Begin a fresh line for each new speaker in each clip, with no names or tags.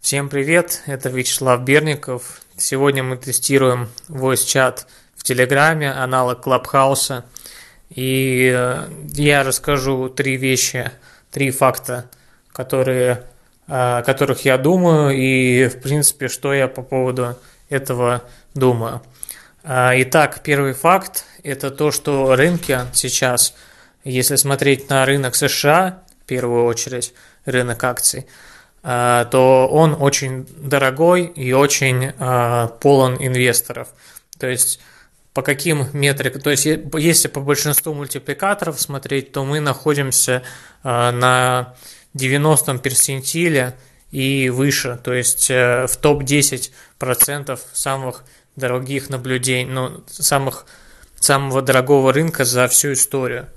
Всем привет, это Вячеслав Берников. Сегодня мы тестируем voice чат в Телеграме, аналог Клабхауса. И э, я расскажу три вещи, три факта, которые, о которых я думаю, и, в принципе, что я по поводу этого думаю. А, итак, первый факт – это то, что рынки сейчас, если смотреть на рынок США, в первую очередь, рынок акций – Э, то он очень дорогой и очень э, полон инвесторов. То есть по каким метрикам, то есть если по большинству мультипликаторов смотреть, то мы находимся э, на 90 персентиле и выше, то есть в топ-10% самых дорогих наблюдений, ну, самых, самого дорогого рынка за всю историю.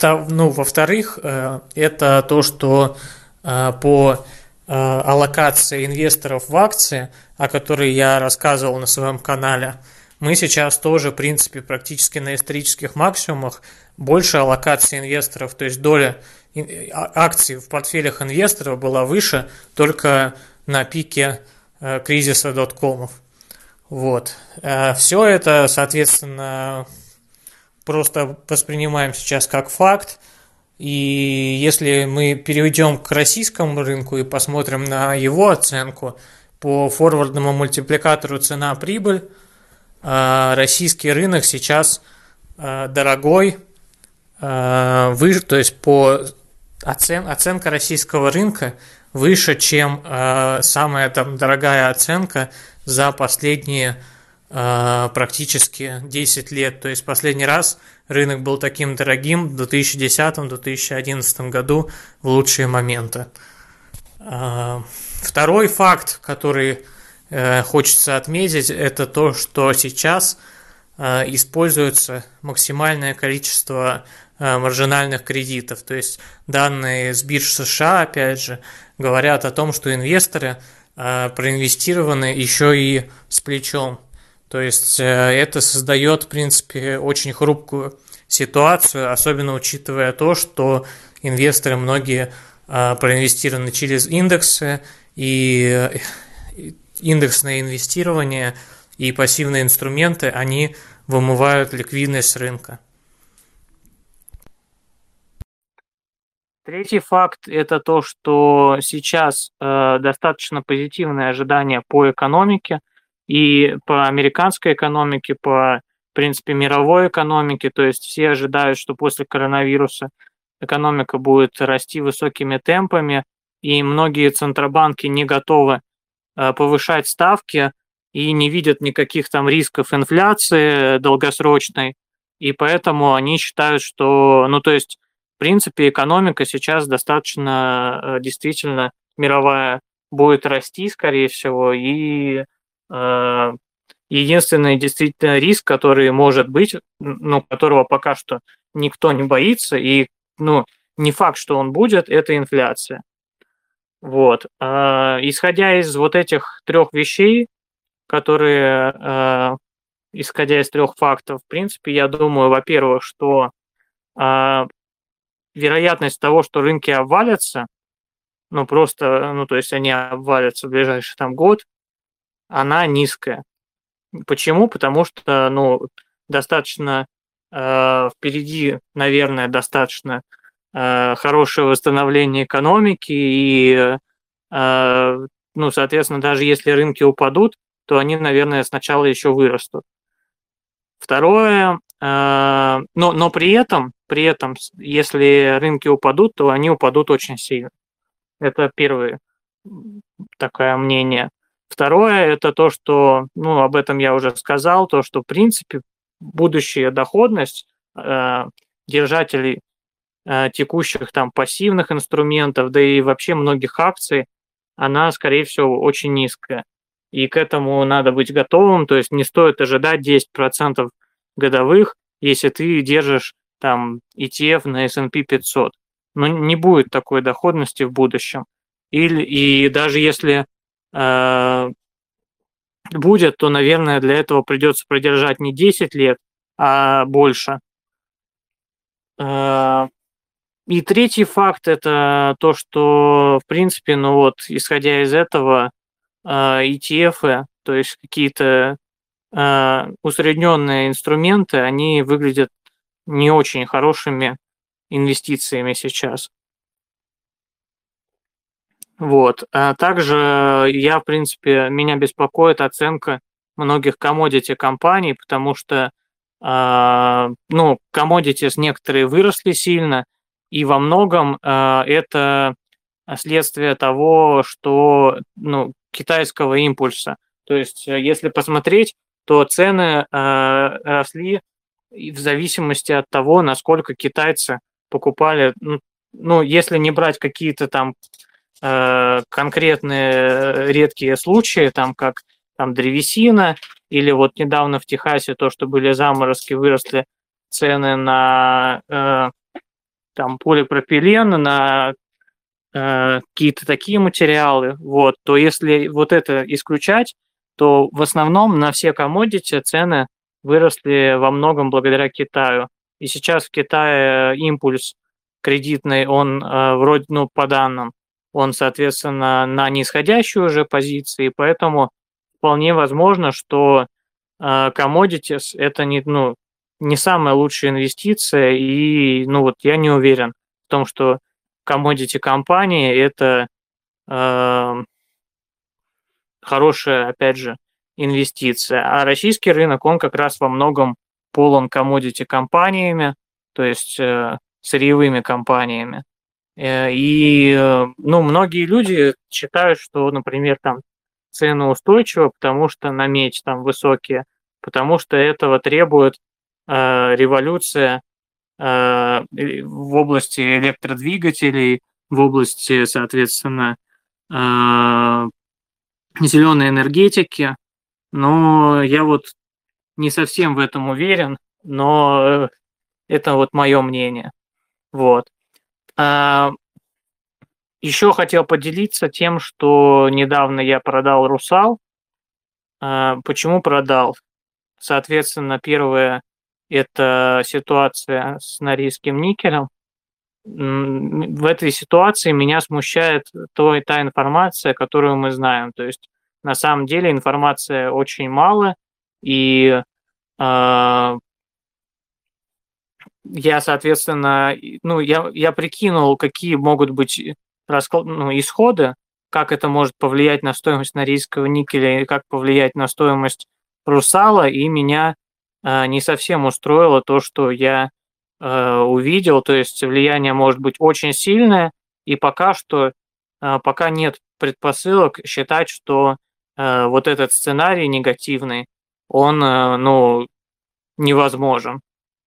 Ну, во-вторых, э, это то, что э, по э, аллокации инвесторов в акции, о которой я рассказывал на своем канале, мы сейчас тоже, в принципе, практически на исторических максимумах. Больше аллокации инвесторов, то есть доля а, акций в портфелях инвесторов была выше только на пике кризиса доткомов. Вот. Все это, соответственно, просто воспринимаем сейчас как факт. И если мы перейдем к российскому рынку и посмотрим на его оценку по форвардному мультипликатору цена-прибыль, а, российский рынок сейчас а, дорогой, а, выше, то есть по оцен, оценка российского рынка выше, чем самая там дорогая оценка за последние практически 10 лет. То есть последний раз рынок был таким дорогим в 2010-2011 году в лучшие моменты. А, второй факт, который э, хочется отметить, это то, что сейчас э, используется максимальное количество маржинальных кредитов. То есть данные с бирж США, опять же, говорят о том, что инвесторы проинвестированы еще и с плечом. То есть э, это создает, в принципе, очень хрупкую ситуацию, особенно учитывая то, что инвесторы многие э, проинвестированы через индексы, и э, индексное инвестирование и пассивные инструменты, они вымывают ликвидность рынка.
Третий факт – это то, что сейчас э, достаточно позитивное ожидание по экономике – и по американской экономике, по, в принципе, мировой экономике. То есть все ожидают, что после коронавируса экономика будет расти высокими темпами, и многие центробанки не готовы э, повышать ставки и не видят никаких там рисков инфляции долгосрочной, и поэтому они считают, что, ну то есть, в принципе, экономика сейчас достаточно э, действительно мировая будет расти, скорее всего, и единственный действительно риск, который может быть, ну, которого пока что никто не боится, и ну, не факт, что он будет, это инфляция. Вот. Э, исходя из вот этих трех вещей, которые, э, исходя из трех фактов, в принципе, я думаю, во-первых, что вероятность того, что рынки обвалятся, ну просто, ну то есть они обвалятся в ближайший там год, она низкая. Почему? Потому что, ну, достаточно э, впереди, наверное, достаточно э, хорошее восстановление экономики и, э, ну, соответственно, даже если рынки упадут, то они, наверное, сначала еще вырастут. Второе, э, но, но при этом, при этом, если рынки упадут, то они упадут очень сильно. Это первое такое мнение. Второе – это то, что, ну, об этом я уже сказал, то, что, в принципе, будущая доходность э, держателей э, текущих там пассивных инструментов, да и вообще многих акций, она, скорее всего, очень низкая. И к этому надо быть готовым, то есть не стоит ожидать 10% годовых, если ты держишь там ETF на S&P 500. Но не будет такой доходности в будущем. Или, и даже если будет, то, наверное, для этого придется продержать не 10 лет, а больше. Э,
и третий факт это то, что, в принципе, ну вот, исходя из этого, ETF, то есть какие-то усредненные инструменты, они выглядят не очень хорошими инвестициями сейчас. Вот. А также я, в принципе, меня беспокоит оценка многих комодити компаний, потому что, э, ну, commodities некоторые выросли сильно, и во многом э, это следствие того, что, ну, китайского импульса. То есть, если посмотреть, то цены э, росли в зависимости от того, насколько китайцы покупали, ну, если не брать какие-то там э, конкретные э, редкие случаи, там как там древесина, или вот недавно в Техасе то, что были заморозки, выросли цены на э, там полипропилен, на э, какие-то такие материалы, вот, то если вот это исключать, то в основном на все комодити цены выросли во многом благодаря Китаю. И сейчас в Китае импульс кредитный, он э, вроде, ну, по данным, он, соответственно, на нисходящей уже позиции, поэтому вполне возможно, что э, commodities это не, ну, не самая лучшая инвестиция, и, ну, вот я не уверен в том, что commodity компании это э, хорошая, опять же, инвестиция. А российский рынок, он как раз во многом полон commodity компаниями, то есть э, сырьевыми компаниями. Э, и, э, ну, многие люди считают, что, например, там цены устойчивы, потому что на медь там высокие, потому что этого требует э, революция э, в области электродвигателей, в области, соответственно, э, зеленой энергетики. Но я вот не совсем в этом уверен, но это вот мое мнение. Вот. А, еще хотел поделиться тем, что недавно я продал «Русал». А, почему продал? Соответственно, первое – это ситуация с норильским никелем. В этой ситуации меня смущает то, та информация, которую мы знаем. То есть на самом деле информация очень мало, и э, я, соответственно, ну, я, я прикинул, какие могут быть расклад, ну, исходы, как это может повлиять на стоимость норильского никеля и как повлиять на стоимость русала, и меня э, не совсем устроило то, что я э, увидел, то есть влияние может быть очень сильное, и пока что, э, пока нет предпосылок считать, что э, вот этот сценарий негативный, он, э, ну, невозможен.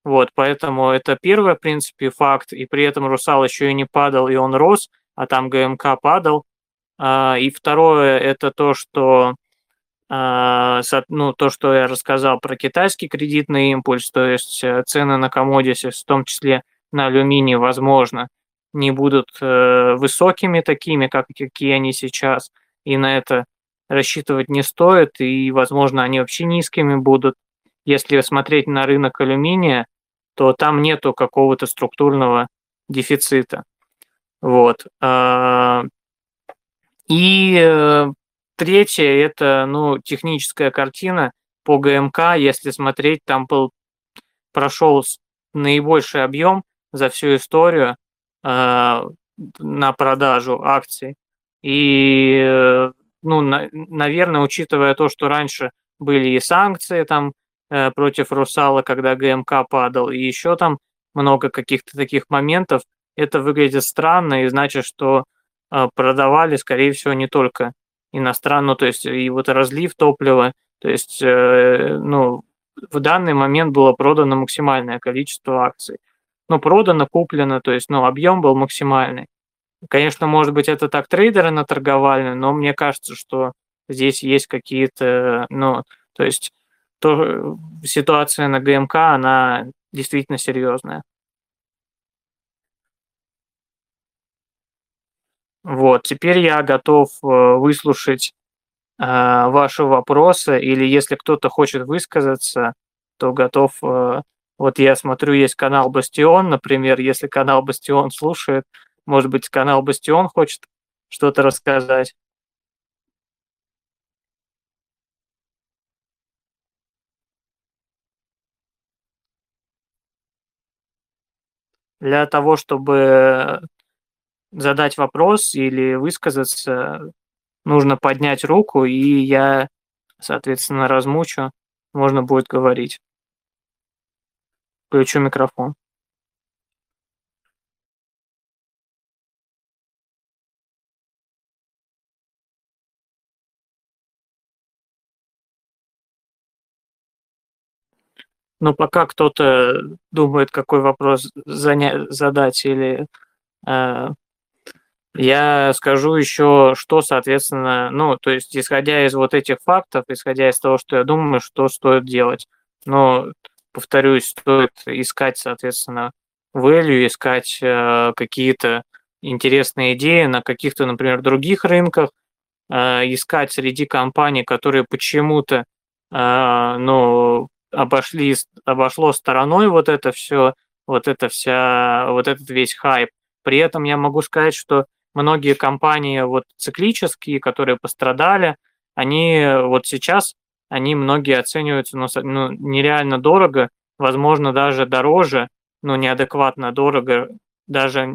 Вот, поэтому это первый, в принципе, факт, и при этом русал еще и не падал, и он рос, а там ГМК падал. А, и второе, это то, что а, ну, то, что я рассказал про китайский кредитный импульс, то есть э, цены на commodities, в том числе на алюминий, возможно, не будут э, высокими такими, как какие они сейчас, и на это рассчитывать не стоит, и, возможно, они вообще низкими будут. Если смотреть на рынок алюминия, то там нету какого-то структурного дефицита. Вот. А, и э, третье – это ну, техническая картина по ГМК. Если смотреть, там был, прошел наибольший объем за всю историю э, на продажу акций. И, э, ну, на, наверное, учитывая то, что раньше были и санкции там против Русала, когда ГМК падал, и еще там много каких-то таких моментов. Это выглядит странно и значит, что э, продавали, скорее всего, не только иностранно, ну, то есть и вот разлив топлива, то есть, э, ну, в данный момент было продано максимальное количество акций. Ну, продано, куплено, то есть, ну, объем был максимальный. Конечно, может быть, это так трейдеры наторговали, но мне кажется, что здесь есть какие-то, ну, то есть то ситуация на ГМК, она действительно серьезная. Вот, теперь я готов э, выслушать э, ваши вопросы, или если кто-то хочет высказаться, то готов э, Вот я смотрю, есть канал Бастион, например, если канал Бастион слушает, может быть, канал Бастион хочет что-то рассказать. Для того, чтобы задать вопрос или высказаться, нужно поднять руку, и я, соответственно, размучу, можно будет говорить. Включу микрофон. Но пока кто-то думает, какой вопрос задать или э, я скажу еще, что, соответственно, ну, то есть, исходя из вот этих фактов, исходя из того, что я думаю, что стоит делать. Но, повторюсь, стоит искать, соответственно, value, искать э, какие-то интересные идеи на каких-то, например, других рынках, э, искать среди компаний, которые почему-то, э, ну, обошли, обошло стороной вот это все, вот это вся, вот этот весь хайп. При этом я могу сказать, что многие компании вот циклические, которые пострадали, они вот сейчас, они многие оцениваются ну, ну, нереально дорого, возможно, даже дороже, но неадекватно дорого, даже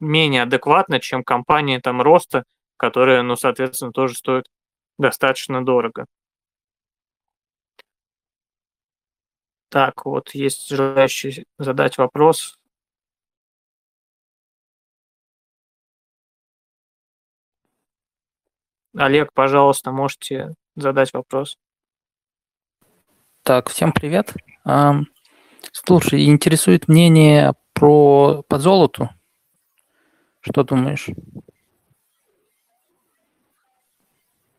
менее адекватно, чем компании там роста, которые, ну, соответственно, тоже стоят достаточно дорого. Так, вот есть желающий задать вопрос. Олег, пожалуйста, можете задать вопрос.
Так, всем привет. Слушай, интересует мнение про по золоту. Что думаешь?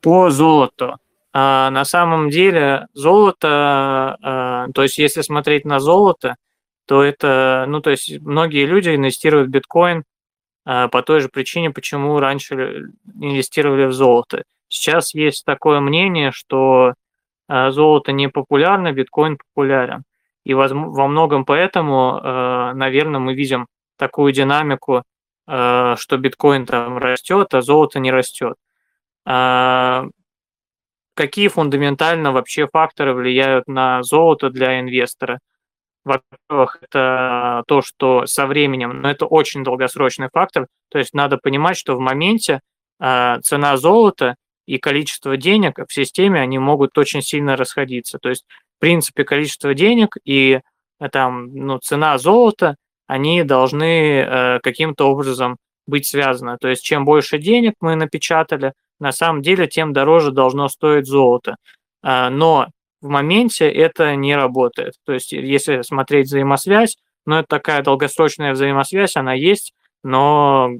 По золоту. А, на самом деле золото, а, то есть если смотреть на золото, то это, ну, то есть многие люди инвестируют в биткоин а, по той же причине, почему раньше инвестировали в золото. Сейчас есть такое мнение, что а, золото не популярно, биткоин популярен. И во многом поэтому, а, наверное, мы видим такую динамику, а, что биткоин там растет, а золото не растет. А, какие фундаментально вообще факторы влияют на золото для инвестора. Во-первых, это то, что со временем, но это очень долгосрочный фактор, то есть надо понимать, что в моменте э, цена золота и количество денег в системе, они могут очень сильно расходиться. То есть, в принципе, количество денег и э, там, ну, цена золота, они должны э, каким-то образом быть связаны. То есть, чем больше денег мы напечатали, на самом деле тем дороже должно стоить золото. А, но в моменте это не работает. То есть если смотреть взаимосвязь, ну это такая долгосрочная взаимосвязь, она есть, но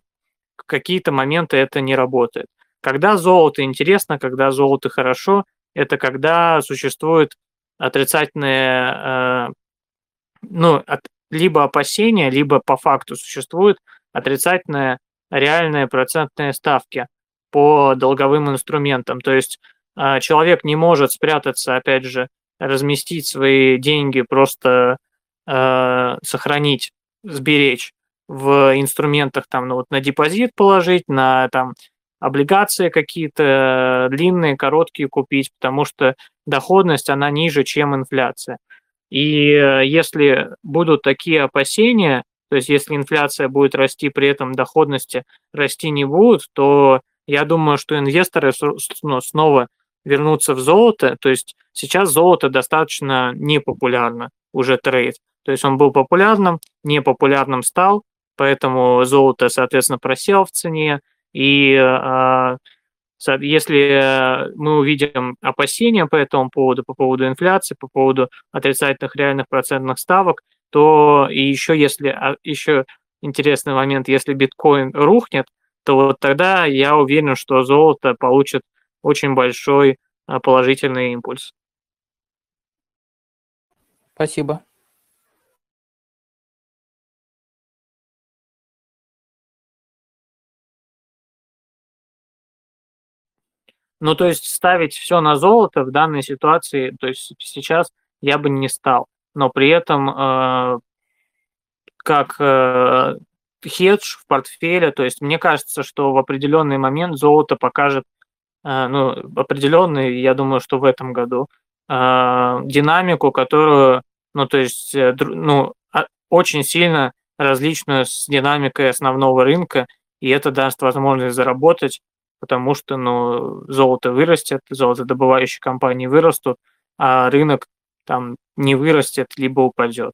в какие-то моменты это не работает. Когда золото интересно, когда золото хорошо, это когда существует отрицательные, э, ну, от, либо опасения, либо по факту существуют отрицательные реальные процентные ставки по долговым инструментам. То есть а, человек не может спрятаться, опять же, разместить свои деньги, просто э, сохранить, сберечь в инструментах, там, ну, вот на депозит положить, на там облигации какие-то длинные, короткие купить, потому что доходность, она ниже, чем инфляция. И э, если будут такие опасения, то есть если инфляция будет расти, при этом доходности расти не будут, то я думаю, что инвесторы ну, снова вернутся в золото. То есть сейчас золото достаточно непопулярно, уже трейд. То есть он был популярным, непопулярным стал, поэтому золото, соответственно, просел в цене. И а, если мы увидим опасения по этому поводу, по поводу инфляции, по поводу отрицательных реальных процентных ставок, то и еще если, а, еще интересный момент, если биткоин рухнет, то вот тогда я уверен, что золото получит очень большой а, положительный импульс.
Спасибо.
Ну, то есть ставить все на золото в данной ситуации, то есть сейчас я бы не стал. но при этом э, как э, хедж в портфеле, то есть мне кажется, что в определенный момент золото покажет, э, ну, определенный, я думаю, что в этом году, э, динамику, которую, ну, то есть, э, ну, а, очень сильно различную с динамикой основного рынка, и это даст возможность заработать, потому что, ну, золото вырастет, золотодобывающие компании вырастут, а рынок там не вырастет, либо упадет.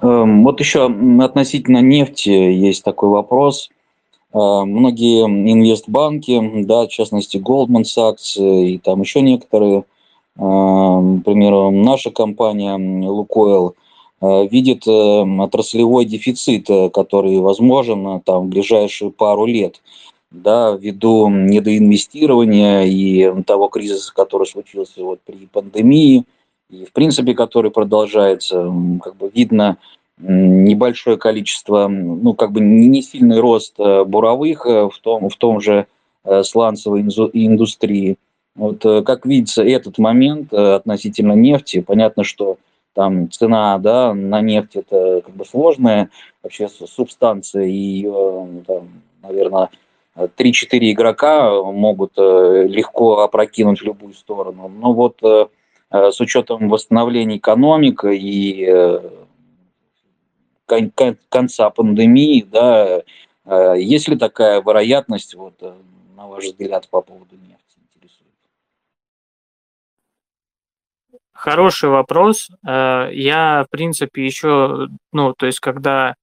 Вот еще относительно нефти есть такой вопрос. Э, многие инвестбанки, да, в частности Goldman Sachs и там еще некоторые, например, эм, наша компания Лукойл, э, видит эм, отраслевой дефицит, э, который возможен там в ближайшую пару лет да, ввиду недоинвестирования и того кризиса, который случился вот при пандемии, и в принципе, который продолжается, как бы видно небольшое количество, ну, как бы не сильный рост э, буровых э, в том, в том же э, сланцевой индустрии. Вот как видится этот момент относительно нефти, понятно, что там цена да, на нефть это как бы сложная вообще субстанция, и ее, там, наверное, 3-4 игрока могут легко опрокинуть в любую сторону. Но вот с учетом восстановления экономик и э, конца пандемии, да, э, есть ли такая вероятность, вот, на ваш взгляд, по поводу нефти?
Хороший вопрос. Я, в принципе, еще, ну, то есть, когда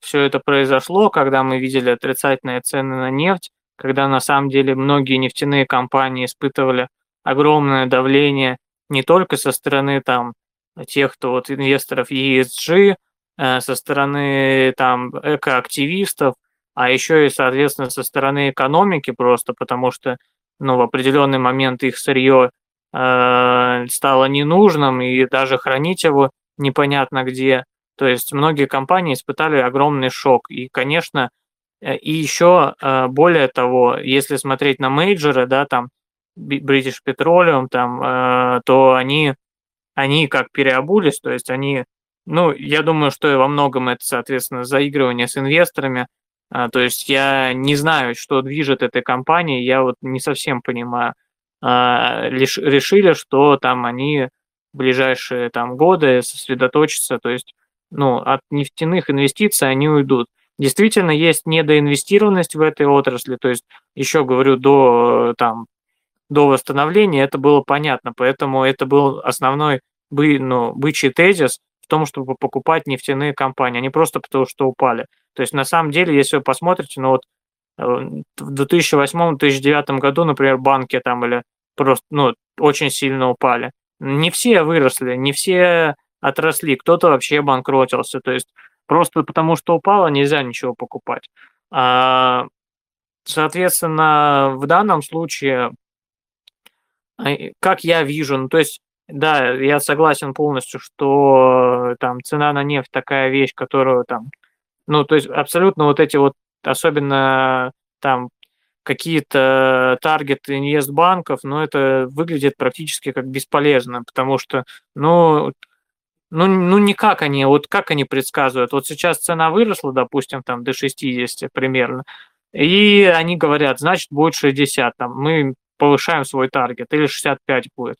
все это произошло, когда мы видели отрицательные цены на нефть, когда на самом деле многие нефтяные компании испытывали огромное давление не только со стороны там тех, кто вот инвесторов ESG, э, со стороны там экоактивистов, а еще и, соответственно, со стороны экономики просто, потому что ну, в определенный момент их сырье э, стало ненужным, и даже хранить его непонятно где. То есть многие компании испытали огромный шок. И, конечно, э, и еще э, более того, если смотреть на мейджоры, да, там British Petroleum, там, э, то они, они как переобулись, то есть они, ну, я думаю, что во многом это, соответственно, заигрывание с инвесторами, э, то есть я не знаю, что движет этой компанией, я вот не совсем понимаю. Э, лишь, решили, что там они в ближайшие там годы сосредоточатся, то есть, ну, от нефтяных инвестиций они уйдут. Действительно, есть недоинвестированность в этой отрасли, то есть, еще говорю, до там до восстановления, это было понятно. Поэтому это был основной бы, ну, бычий тезис в том, чтобы покупать нефтяные компании, а не просто потому, что упали. То есть на самом деле, если вы посмотрите, ну вот э, в 2008-2009 году, например, банки там или просто ну, очень сильно упали. Не все выросли, не все отросли, кто-то вообще банкротился. То есть просто потому, что упало, нельзя ничего покупать. А, соответственно, в данном случае как я вижу, ну, то есть, да, я согласен полностью, что там цена на нефть такая вещь, которую там, ну, то есть абсолютно вот эти вот, особенно там какие-то таргеты инвестбанков, но это выглядит практически как бесполезно, потому что, ну, ну, ну никак они, вот как они предсказывают, вот сейчас цена выросла, допустим, там до 60 примерно, и они говорят, значит, будет 60, там, мы повышаем свой таргет, или 65 будет.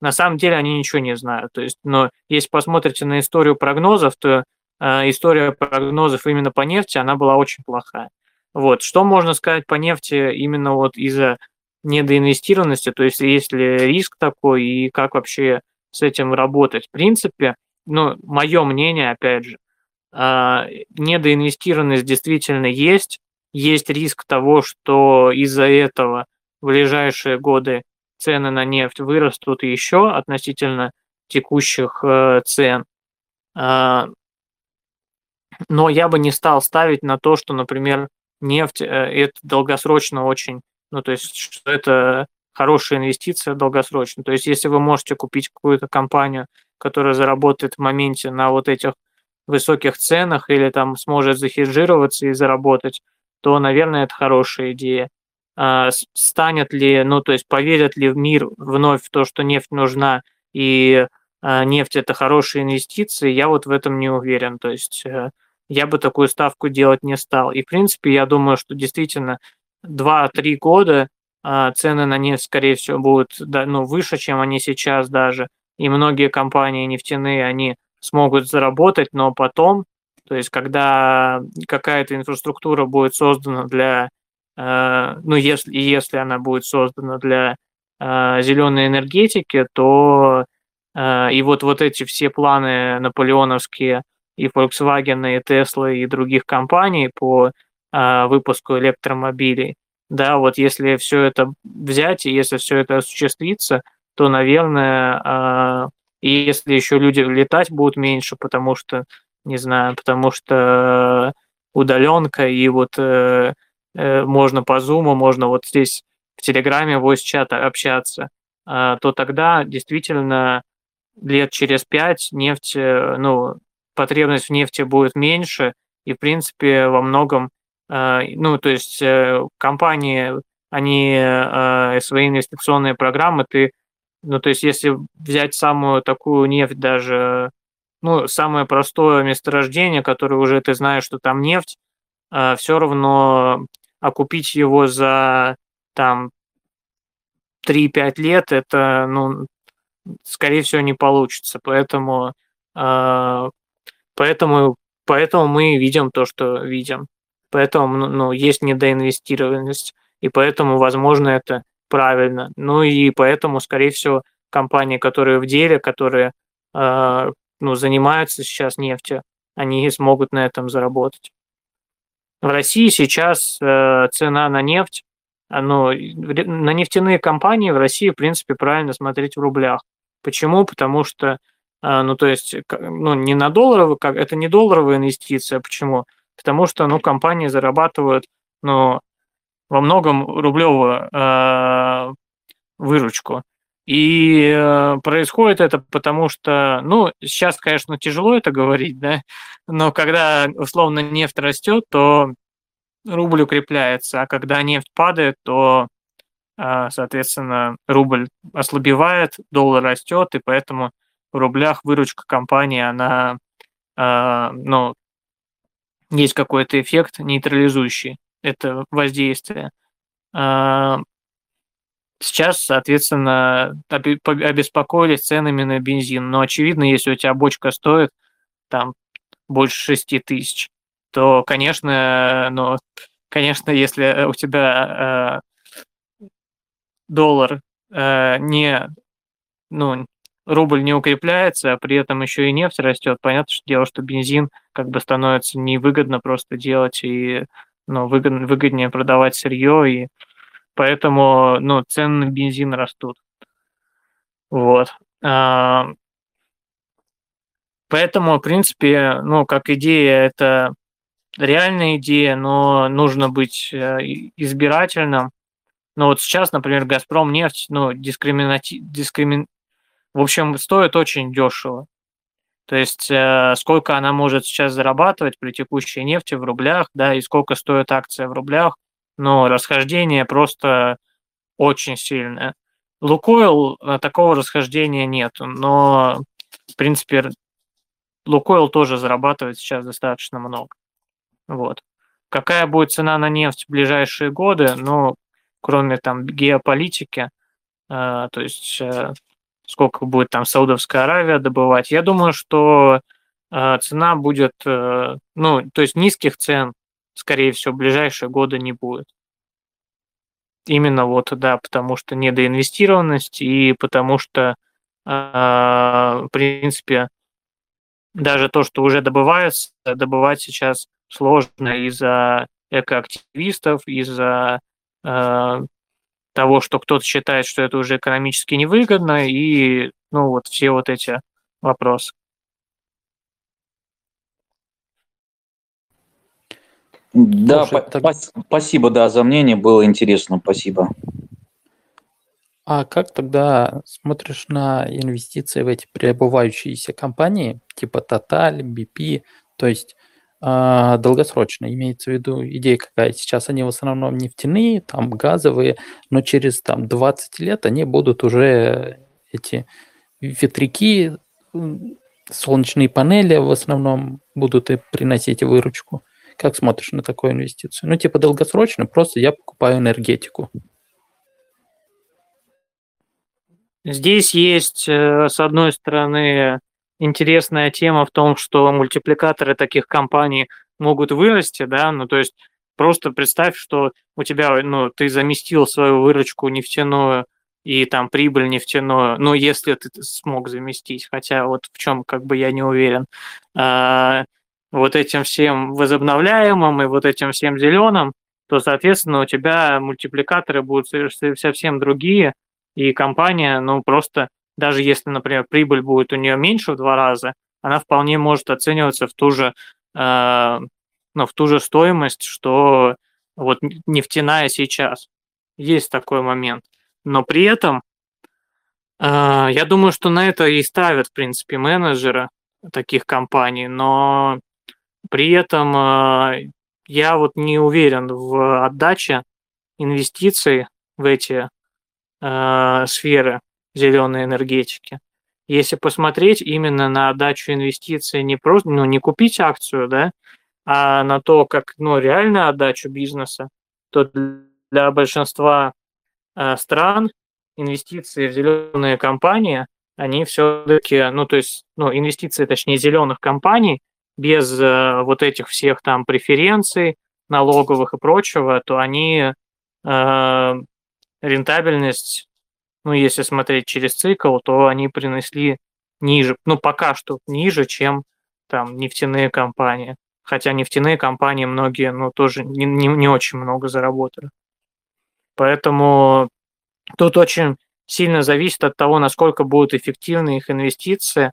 На самом деле они ничего не знают. То есть, но если посмотрите на историю прогнозов, то э, история прогнозов именно по нефти, она была очень плохая. Вот. Что можно сказать по нефти именно вот из-за недоинвестированности, то есть есть ли риск такой и как вообще с этим работать. В принципе, ну, мое мнение, опять же, э, недоинвестированность действительно есть, есть риск того, что из-за этого в ближайшие годы цены на нефть вырастут еще относительно текущих э, цен. Э, но я бы не стал ставить на то, что, например, нефть э, это долгосрочно очень, ну то есть что это хорошая инвестиция долгосрочно. То есть если вы можете купить какую-то компанию, которая заработает в моменте на вот этих высоких ценах или там сможет захеджироваться и заработать, то, наверное, это хорошая идея. А, станет ли, ну, то есть поверят ли в мир вновь в то, что нефть нужна и а, нефть это хорошие инвестиции, я вот в этом не уверен. То есть э, я бы такую ставку делать не стал. И, в принципе, я думаю, что действительно 2-3 года а, цены на нефть, скорее всего, будут ну, выше, чем они сейчас даже. И многие компании нефтяные, они смогут заработать, но потом, то есть когда какая-то инфраструктура будет создана для, ну если, если она будет создана для э, зеленой энергетики, то э, и вот, вот эти все планы наполеоновские и Volkswagen, и Tesla, и других компаний по выпуску электромобилей, да, вот если все это взять, и если все это осуществится, то, наверное, и если еще люди летать будут меньше, потому что, не знаю, потому что удаленка, и вот э, можно по зуму, можно вот здесь в Телеграме, в чата общаться, э, то тогда действительно лет через пять нефть, э, ну, потребность в нефти будет меньше, и, в принципе, во многом, э, ну, то есть э, компании, они э, свои инвестиционные программы, ты ну, то есть, если взять самую такую нефть даже, ну, самое простое месторождение, которое уже ты знаешь, что там нефть, э, все равно окупить его за там 3-5 лет, это, ну, скорее всего, не получится. Поэтому, э, поэтому, поэтому мы видим то, что видим. Поэтому, ну, ну есть недоинвестированность. И поэтому, возможно, это правильно. Ну и поэтому, скорее всего, компании, которые в деле, которые э, ну, занимаются сейчас нефтью, они смогут на этом заработать. В России сейчас э, цена на нефть, ну, на нефтяные компании в России, в принципе, правильно смотреть в рублях. Почему? Потому что, э, ну, то есть, ну, не на долларовые, как это не долларовая инвестиция. Почему? Потому что, ну, компании зарабатывают, ну, во многом рублевую э, выручку. И э, происходит это потому что, ну, сейчас, конечно, тяжело это говорить, да, но когда условно нефть растет, то рубль укрепляется, а когда нефть падает, то, э, соответственно, рубль ослабевает, доллар растет, и поэтому в рублях выручка компании, она, э, ну, есть какой-то эффект нейтрализующий это воздействие. Сейчас, соответственно, обеспокоились ценами на бензин. Но, очевидно, если у тебя бочка стоит там больше 6 тысяч, то, конечно, ну, конечно, если у тебя э, доллар э, не, ну, рубль не укрепляется, а при этом еще и нефть растет, понятно, что дело, что бензин как бы становится невыгодно просто делать, и ну, выгоднее продавать сырье, и поэтому ну, цены на бензин растут. Вот. А, поэтому, в принципе, ну, как идея, это реальная идея, но нужно быть э, избирательным. Ну, вот сейчас, например, «Газпром» нефть, ну, дискриминати... дискримин... в общем, стоит очень дешево. То есть э, сколько она может сейчас зарабатывать при текущей нефти в рублях, да, и сколько стоит акция в рублях, но расхождение просто очень сильное. Лукойл э, такого расхождения нет, но, в принципе, Лукойл тоже зарабатывает сейчас достаточно много. Вот. Какая будет цена на нефть в ближайшие годы, ну, кроме там геополитики, э, то есть э, сколько будет там Саудовская Аравия добывать. Я думаю, что э, цена будет, э, ну, то есть низких цен, скорее всего, в ближайшие годы не будет. Именно вот, да, потому что недоинвестированность и потому что, э, в принципе, даже то, что уже добывается, добывать сейчас сложно из-за экоактивистов, из-за э, того, что кто-то считает, что это уже экономически невыгодно, и, ну, вот все вот эти вопросы.
Да, Слушай, по- так... спасибо, да, за мнение, было интересно, спасибо.
А как тогда смотришь на инвестиции в эти преобывающиеся компании, типа Total, BP, то есть а, долгосрочно, имеется в виду идея какая. Сейчас они в основном нефтяные, там газовые, но через там 20 лет они будут уже эти ветряки, солнечные панели в основном будут и приносить выручку. Как смотришь на такую инвестицию? Ну, типа долгосрочно, просто я покупаю энергетику.
Здесь есть, э, с одной стороны, интересная тема в том, что мультипликаторы таких компаний могут вырасти, да, ну то есть просто представь, что у тебя, ну, ты заместил свою выручку нефтяную и там прибыль нефтяную, ну, если ты смог заместить, хотя вот в чем как бы я не уверен, а, вот этим всем возобновляемым и вот этим всем зеленым, то, соответственно, у тебя мультипликаторы будут совсем другие, и компания, ну, просто даже если, например, прибыль будет у нее меньше в два раза, она вполне может оцениваться в ту же, э, ну, в ту же стоимость, что вот нефтяная сейчас. Есть такой момент. Но при этом э, я думаю, что на это и ставят, в принципе, менеджеры таких компаний, но при этом э, я вот не уверен в отдаче инвестиций в эти э, сферы зеленой энергетики. Если посмотреть именно на отдачу инвестиций, не просто, ну, не купить акцию, да, а на то, как, ну, реальную отдачу бизнеса, то для большинства э, стран инвестиции в зеленые компании, они все-таки, ну, то есть, ну, инвестиции, точнее, зеленых компаний без э, вот этих всех там преференций, налоговых и прочего, то они э, рентабельность ну, если смотреть через цикл, то они принесли ниже, ну, пока что ниже, чем там нефтяные компании. Хотя нефтяные компании многие, ну, тоже не, не, не очень много заработали. Поэтому тут очень сильно зависит от того, насколько будут эффективны их инвестиции,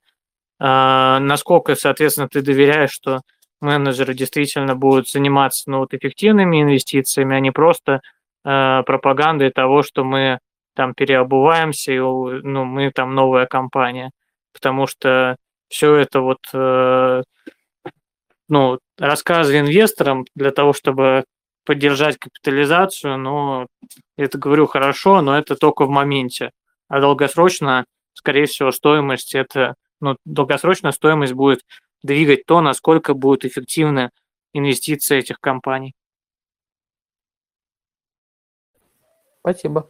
насколько, соответственно, ты доверяешь, что менеджеры действительно будут заниматься ну, вот, эффективными инвестициями, а не просто э, пропагандой того, что мы там переобуваемся, и, ну, мы там новая компания, потому что все это вот, э, ну, рассказы инвесторам для того, чтобы поддержать капитализацию, но это говорю хорошо, но это только в моменте. А долгосрочно, скорее всего, стоимость это, ну, долгосрочная стоимость будет двигать то, насколько будут эффективны инвестиции этих компаний.
Спасибо.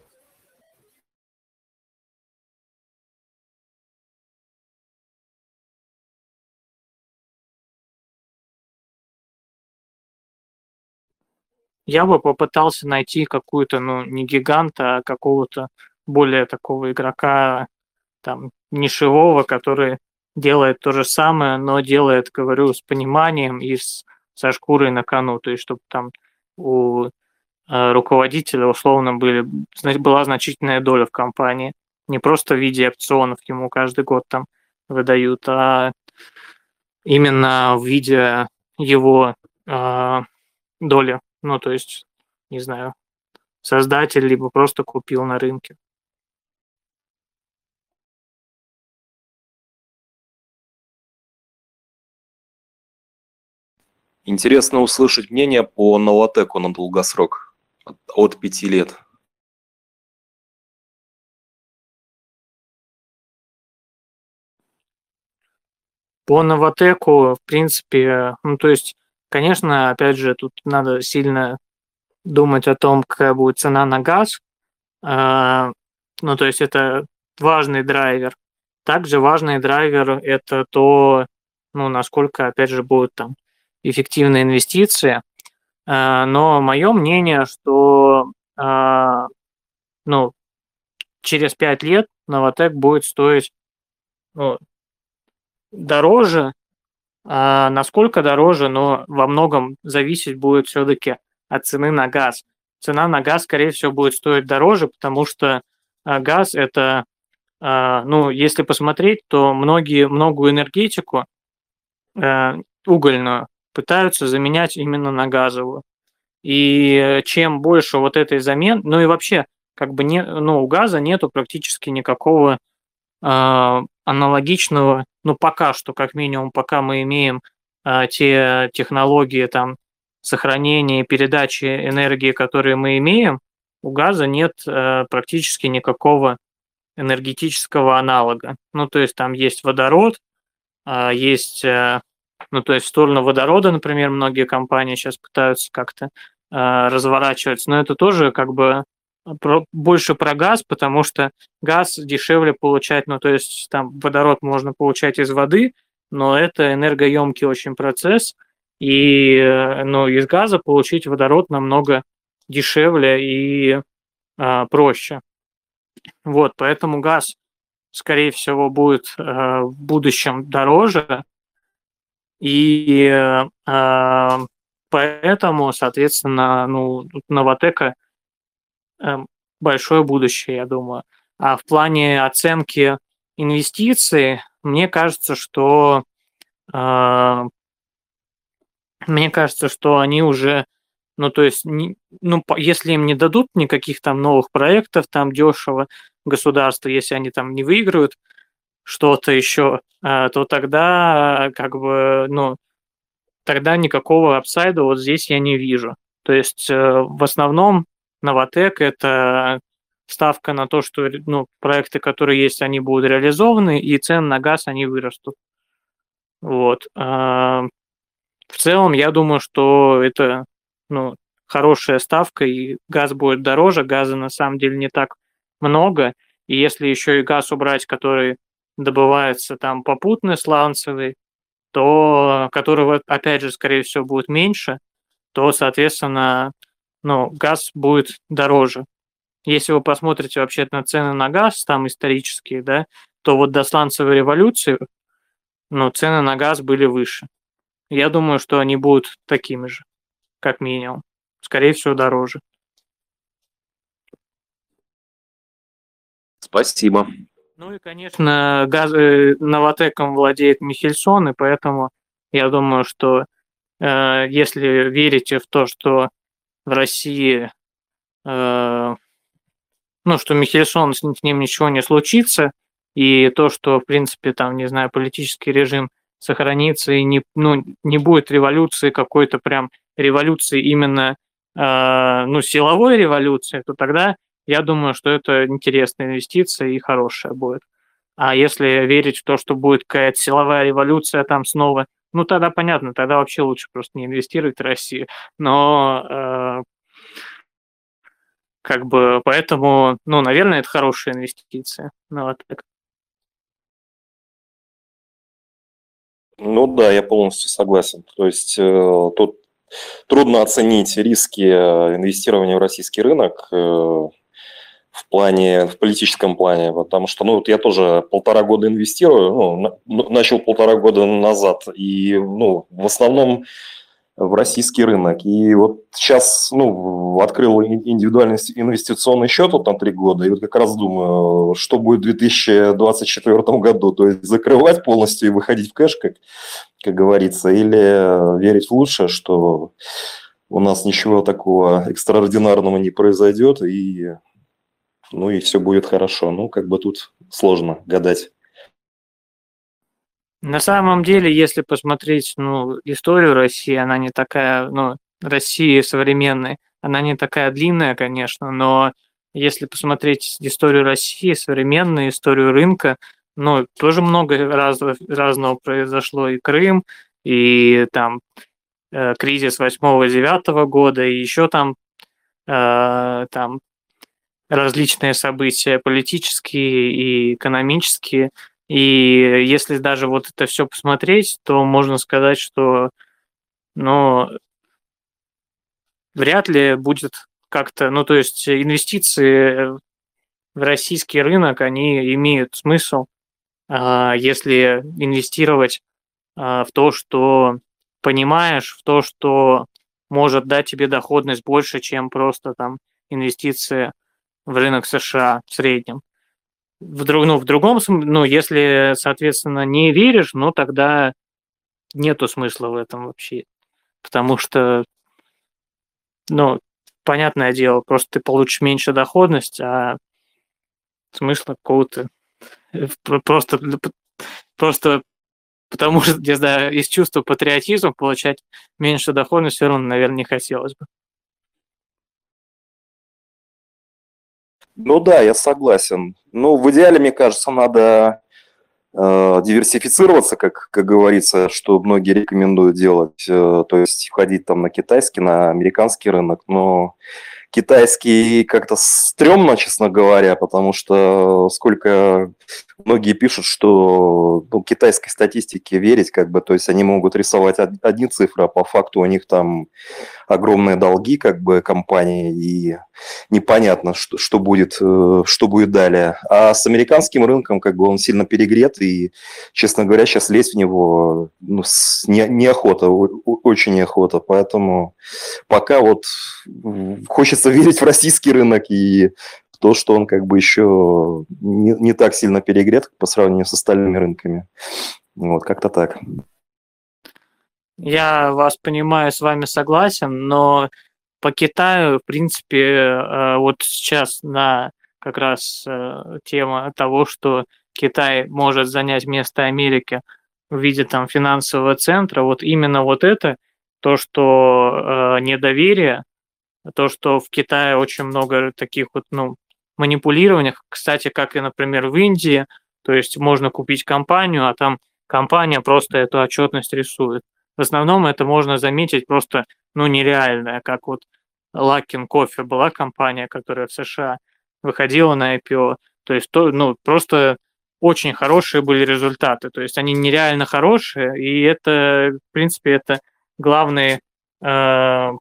Я бы попытался найти какую-то, ну, не гиганта, а какого-то более такого игрока, там, нишевого, который делает то же самое, но делает, говорю, с пониманием и с, со шкурой на кону, то есть чтобы там у э, руководителя условно были, была значительная доля в компании, не просто в виде опционов ему каждый год там выдают, а именно в виде его э, доли. Ну, то есть, не знаю, создатель либо просто купил на рынке.
Интересно услышать мнение по Новотеку на долгосрок от пяти лет.
По Новотеку, в принципе, ну, то есть Конечно, опять же, тут надо сильно думать о том, какая будет цена на газ. А, ну, то есть это важный драйвер. Также важный драйвер – это то, ну, насколько, опять же, будут там эффективные инвестиции. А, но мое мнение, что а, ну, через 5 лет Новотек будет стоить ну, дороже, а насколько дороже, но во многом зависеть будет все-таки от цены на газ. Цена на газ, скорее всего, будет стоить дороже, потому что а, газ это, ну, если посмотреть, то многие, многую энергетику а, угольную пытаются заменять именно на газовую. И чем больше вот этой замен, ну и вообще как бы не, ну, у газа нету практически никакого э, аналогичного, ну, пока что, как минимум, пока мы имеем э, те технологии там сохранения и передачи энергии, которые мы имеем, у газа нет э, практически никакого энергетического аналога. Ну, то есть там есть водород, э, есть, э, ну, то есть в сторону водорода, например, многие компании сейчас пытаются как-то э, разворачиваться, но это тоже как бы про, больше про газ, потому что газ дешевле получать, ну, то есть там водород можно получать из воды, но это энергоемкий очень процесс, и, э, ну, из газа получить водород намного дешевле и э, проще. Вот, поэтому газ, скорее всего, будет э, в будущем дороже, и э, поэтому, соответственно, ну, Новотека э, большое будущее, я думаю. А в плане оценки инвестиций, мне кажется, что э, мне кажется, что они уже ну, то есть, ну, если им не дадут никаких там новых проектов, там дешево государство, если они там не выиграют что-то еще, э, то тогда как бы, ну, тогда никакого апсайда вот здесь я не вижу. То есть э, в основном Новотек это ставка на то, что ну, проекты, которые есть, они будут реализованы, и цены на газ, они вырастут. Вот. А, в целом, я думаю, что это ну, хорошая ставка, и газ будет дороже, газа на самом деле не так много, и если еще и газ убрать, который добывается там попутный сланцевый, то которого, опять же, скорее всего, будет меньше, то, соответственно, ну, газ будет дороже. Если вы посмотрите вообще на цены на газ, там исторические, да, то вот до сланцевой революции, ну, цены на газ были выше. Я думаю, что они будут такими же как минимум. Скорее всего, дороже.
Спасибо.
Ну и, конечно, газ... Э, Новотеком владеет Михельсон, и поэтому я думаю, что э, если верите в то, что в России, э, ну, что Михельсон, с ним ничего не случится, и то, что, в принципе, там, не знаю, политический режим сохранится и не, ну, не будет революции какой-то прям революции именно э, ну, силовой революции, то тогда я думаю, что это интересная инвестиция и хорошая будет. А если верить в то, что будет какая-то силовая революция там снова, ну тогда понятно, тогда вообще лучше просто не инвестировать в Россию. Но э, как бы поэтому, ну, наверное, это хорошая инвестиция. Ну, вот так.
Ну да, я полностью согласен. То есть э, тут трудно оценить риски э, инвестирования в российский рынок э, в плане, в политическом плане, потому что, ну, вот я тоже полтора года инвестирую, ну, начал полтора года назад, и, ну, в основном в российский рынок. И вот сейчас, ну, открыл индивидуальный инвестиционный счет вот на три года, и вот как раз думаю, что будет в 2024 году, то есть закрывать полностью и выходить в кэш, как, как говорится, или верить в лучшее, что у нас ничего такого экстраординарного не произойдет, и, ну, и все будет хорошо. Ну, как бы тут сложно гадать.
На самом деле, если посмотреть ну, историю России, она не такая, ну, России современной, она не такая длинная, конечно, но если посмотреть историю России, современную историю рынка, ну, тоже много раз, разного произошло. И Крым, и там э, кризис 8-9 года, и еще там, э, там различные события политические и экономические. И если даже вот это все посмотреть, то можно сказать, что ну, вряд ли будет как-то, ну, то есть инвестиции в российский рынок, они имеют смысл, а, если инвестировать а, в то, что понимаешь, в то, что может дать тебе доходность больше, чем просто там инвестиции в рынок США в среднем в, друг, ну, в другом, ну, если, соответственно, не веришь, ну, тогда нету смысла в этом вообще. Потому что, ну, понятное дело, просто ты получишь меньше доходность, а смысла какого-то э, просто, просто потому что, не знаю, из чувства патриотизма получать меньше доходность все равно, наверное, не хотелось бы.
Ну да, я согласен. Ну, в идеале, мне кажется, надо э, диверсифицироваться, как, как говорится, что многие рекомендуют делать, э, то есть входить там на китайский, на американский рынок, но китайский как-то стрёмно, честно говоря, потому что сколько многие пишут, что ну, китайской статистике верить, как бы, то есть они могут рисовать одни цифры, а по факту у них там огромные долги, как бы, компании, и непонятно, что, что будет, э, что будет далее. А с американским рынком, как бы, он сильно перегрет, и, честно говоря, сейчас лезть в него ну, не, неохота, очень неохота, поэтому пока вот хочется верить в российский рынок и то, что он как бы еще не, не так сильно перегрет по сравнению с остальными рынками. Вот, как-то так.
Я вас понимаю, с вами согласен, но по Китаю, в принципе, э, вот сейчас на как раз э, тема того, что Китай может занять место Америки в виде там финансового центра, вот именно вот это, то, что э, недоверие, то, что в Китае очень много таких вот, ну, манипулированиях, кстати, как и, например, в Индии, то есть можно купить компанию, а там компания просто эту отчетность рисует. В основном это можно заметить просто, ну, нереальное, как вот Luckin Coffee была компания, которая в США выходила на IPO. То есть, то, ну, просто очень хорошие были результаты. То есть они нереально хорошие, и это, в принципе, это главный э,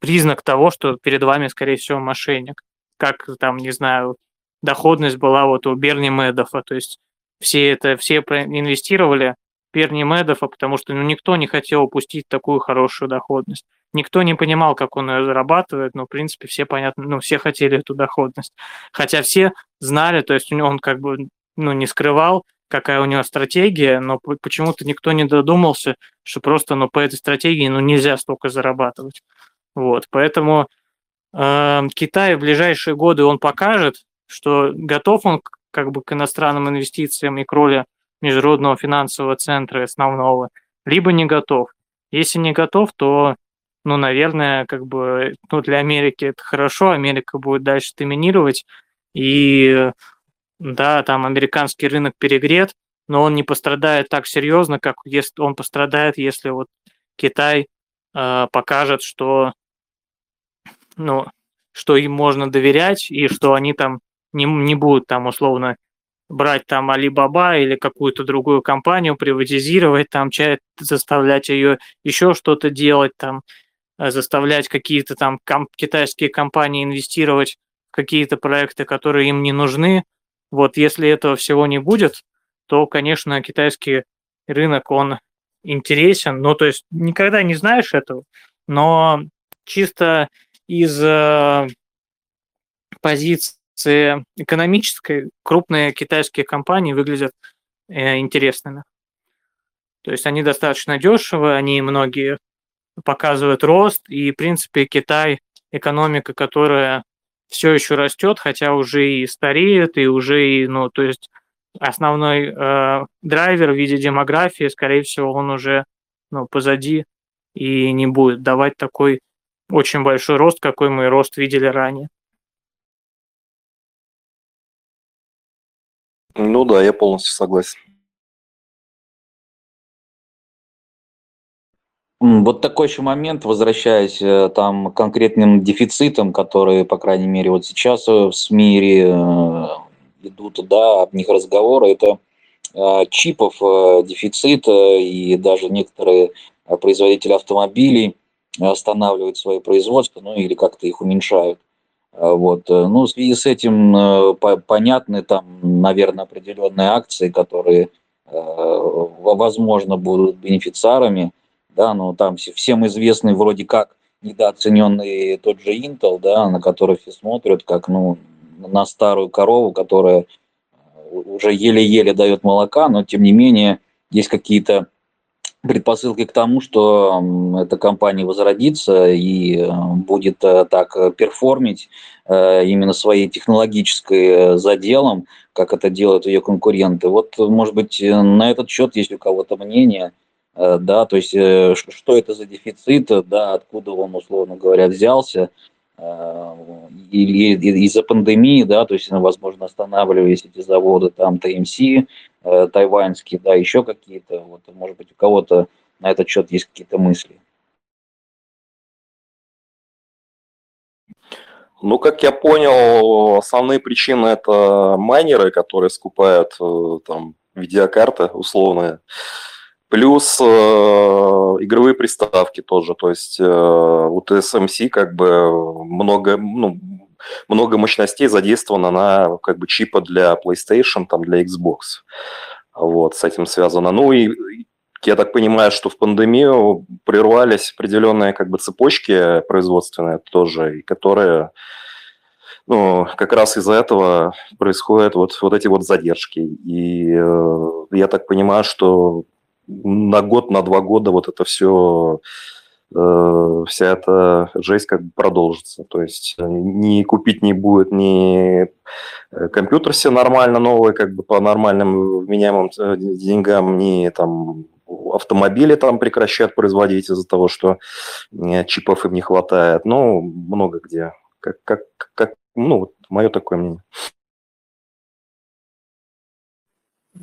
признак того, что перед вами, скорее всего, мошенник как там, не знаю, доходность была вот у Берни Медофа, то есть все это, все инвестировали Берни Медофа, потому что ну, никто не хотел упустить такую хорошую доходность. Никто не понимал, как он ее зарабатывает, но, в принципе, все понятно, ну, все хотели эту доходность. Хотя все знали, то есть он как бы, ну, не скрывал, какая у него стратегия, но почему-то никто не додумался, что просто, ну, по этой стратегии, ну, нельзя столько зарабатывать. Вот, поэтому Эм, Китай в ближайшие годы он покажет, что готов он как бы к иностранным инвестициям и к роли международного финансового центра основного, либо не готов. Если не готов, то, ну, наверное, как бы, ну, для Америки это хорошо, Америка будет дальше доминировать, и, да, там американский рынок перегрет, но он не пострадает так серьезно, как если он пострадает, если вот Китай э, покажет, что ну, что им можно доверять и что они там не, не будут там условно брать там Алибаба или какую-то другую компанию, приватизировать, там, заставлять ее еще что-то делать, там, э, заставлять какие-то там ком- китайские компании инвестировать в какие-то проекты, которые им не нужны. Вот если этого всего не будет, то, конечно, китайский рынок, он интересен. Ну, то есть никогда не знаешь этого, но чисто из э, позиции экономической крупные китайские компании выглядят э, интересными. То есть они достаточно дешевые, они многие показывают рост, и, в принципе, Китай – экономика, которая все еще растет, хотя уже и стареет, и уже, и, ну, то есть основной э, драйвер в виде демографии, скорее всего, он уже ну, позади и не будет давать такой очень большой рост, какой мы рост видели ранее.
Ну да, я полностью согласен.
Вот такой еще момент, возвращаясь э, там к конкретным дефицитам, которые, по крайней мере, вот сейчас э, в СМИ э, идут, да, об них разговоры, это чипов дефицит, и даже некоторые производители автомобилей останавливают свои производства, ну или как-то их уменьшают. А, вот. Э, ну, в связи с этим э, понятны там, наверное, определенные акции, которые, э, возможно, будут бенефициарами, да, но там всем известный вроде как недооцененный тот же Intel, да, на который все смотрят как, ну, на старую корову, которая уже еле-еле дает молока, но тем не менее есть какие-то предпосылки к тому, что эта компания возродится и э, будет так перформить именно своей технологической заделом, как это делают ее конкуренты. Вот, может быть, на этот счет есть у кого-то мнение, да, то есть что это за дефицит, да, откуда он, условно говоря, взялся, из-за пандемии, да, то есть, возможно, останавливались эти заводы, там, ТМС, э, тайваньские, да, еще какие-то, вот, может быть, у кого-то на этот счет есть какие-то мысли.
Ну, как я понял, основные причины это майнеры, которые скупают э, там видеокарты условные. Плюс э, игровые приставки тоже, то есть э, у TSMC как бы много, ну, много мощностей задействовано на как бы чипа для PlayStation, там для Xbox. Вот, с этим связано. Ну и я так понимаю, что в пандемию прервались определенные как бы цепочки производственные тоже, которые ну, как раз из-за этого происходят вот, вот эти вот задержки. И э, я так понимаю, что на год, на два года вот это все, э, вся эта жесть как бы продолжится. То есть э, не купить не будет ни э, компьютер себе нормально новый, как бы по нормальным вменяемым деньгам, ни там автомобили там прекращают производить из-за того, что чипов им не хватает. Ну, много где. Как, как, как, ну, мое такое мнение.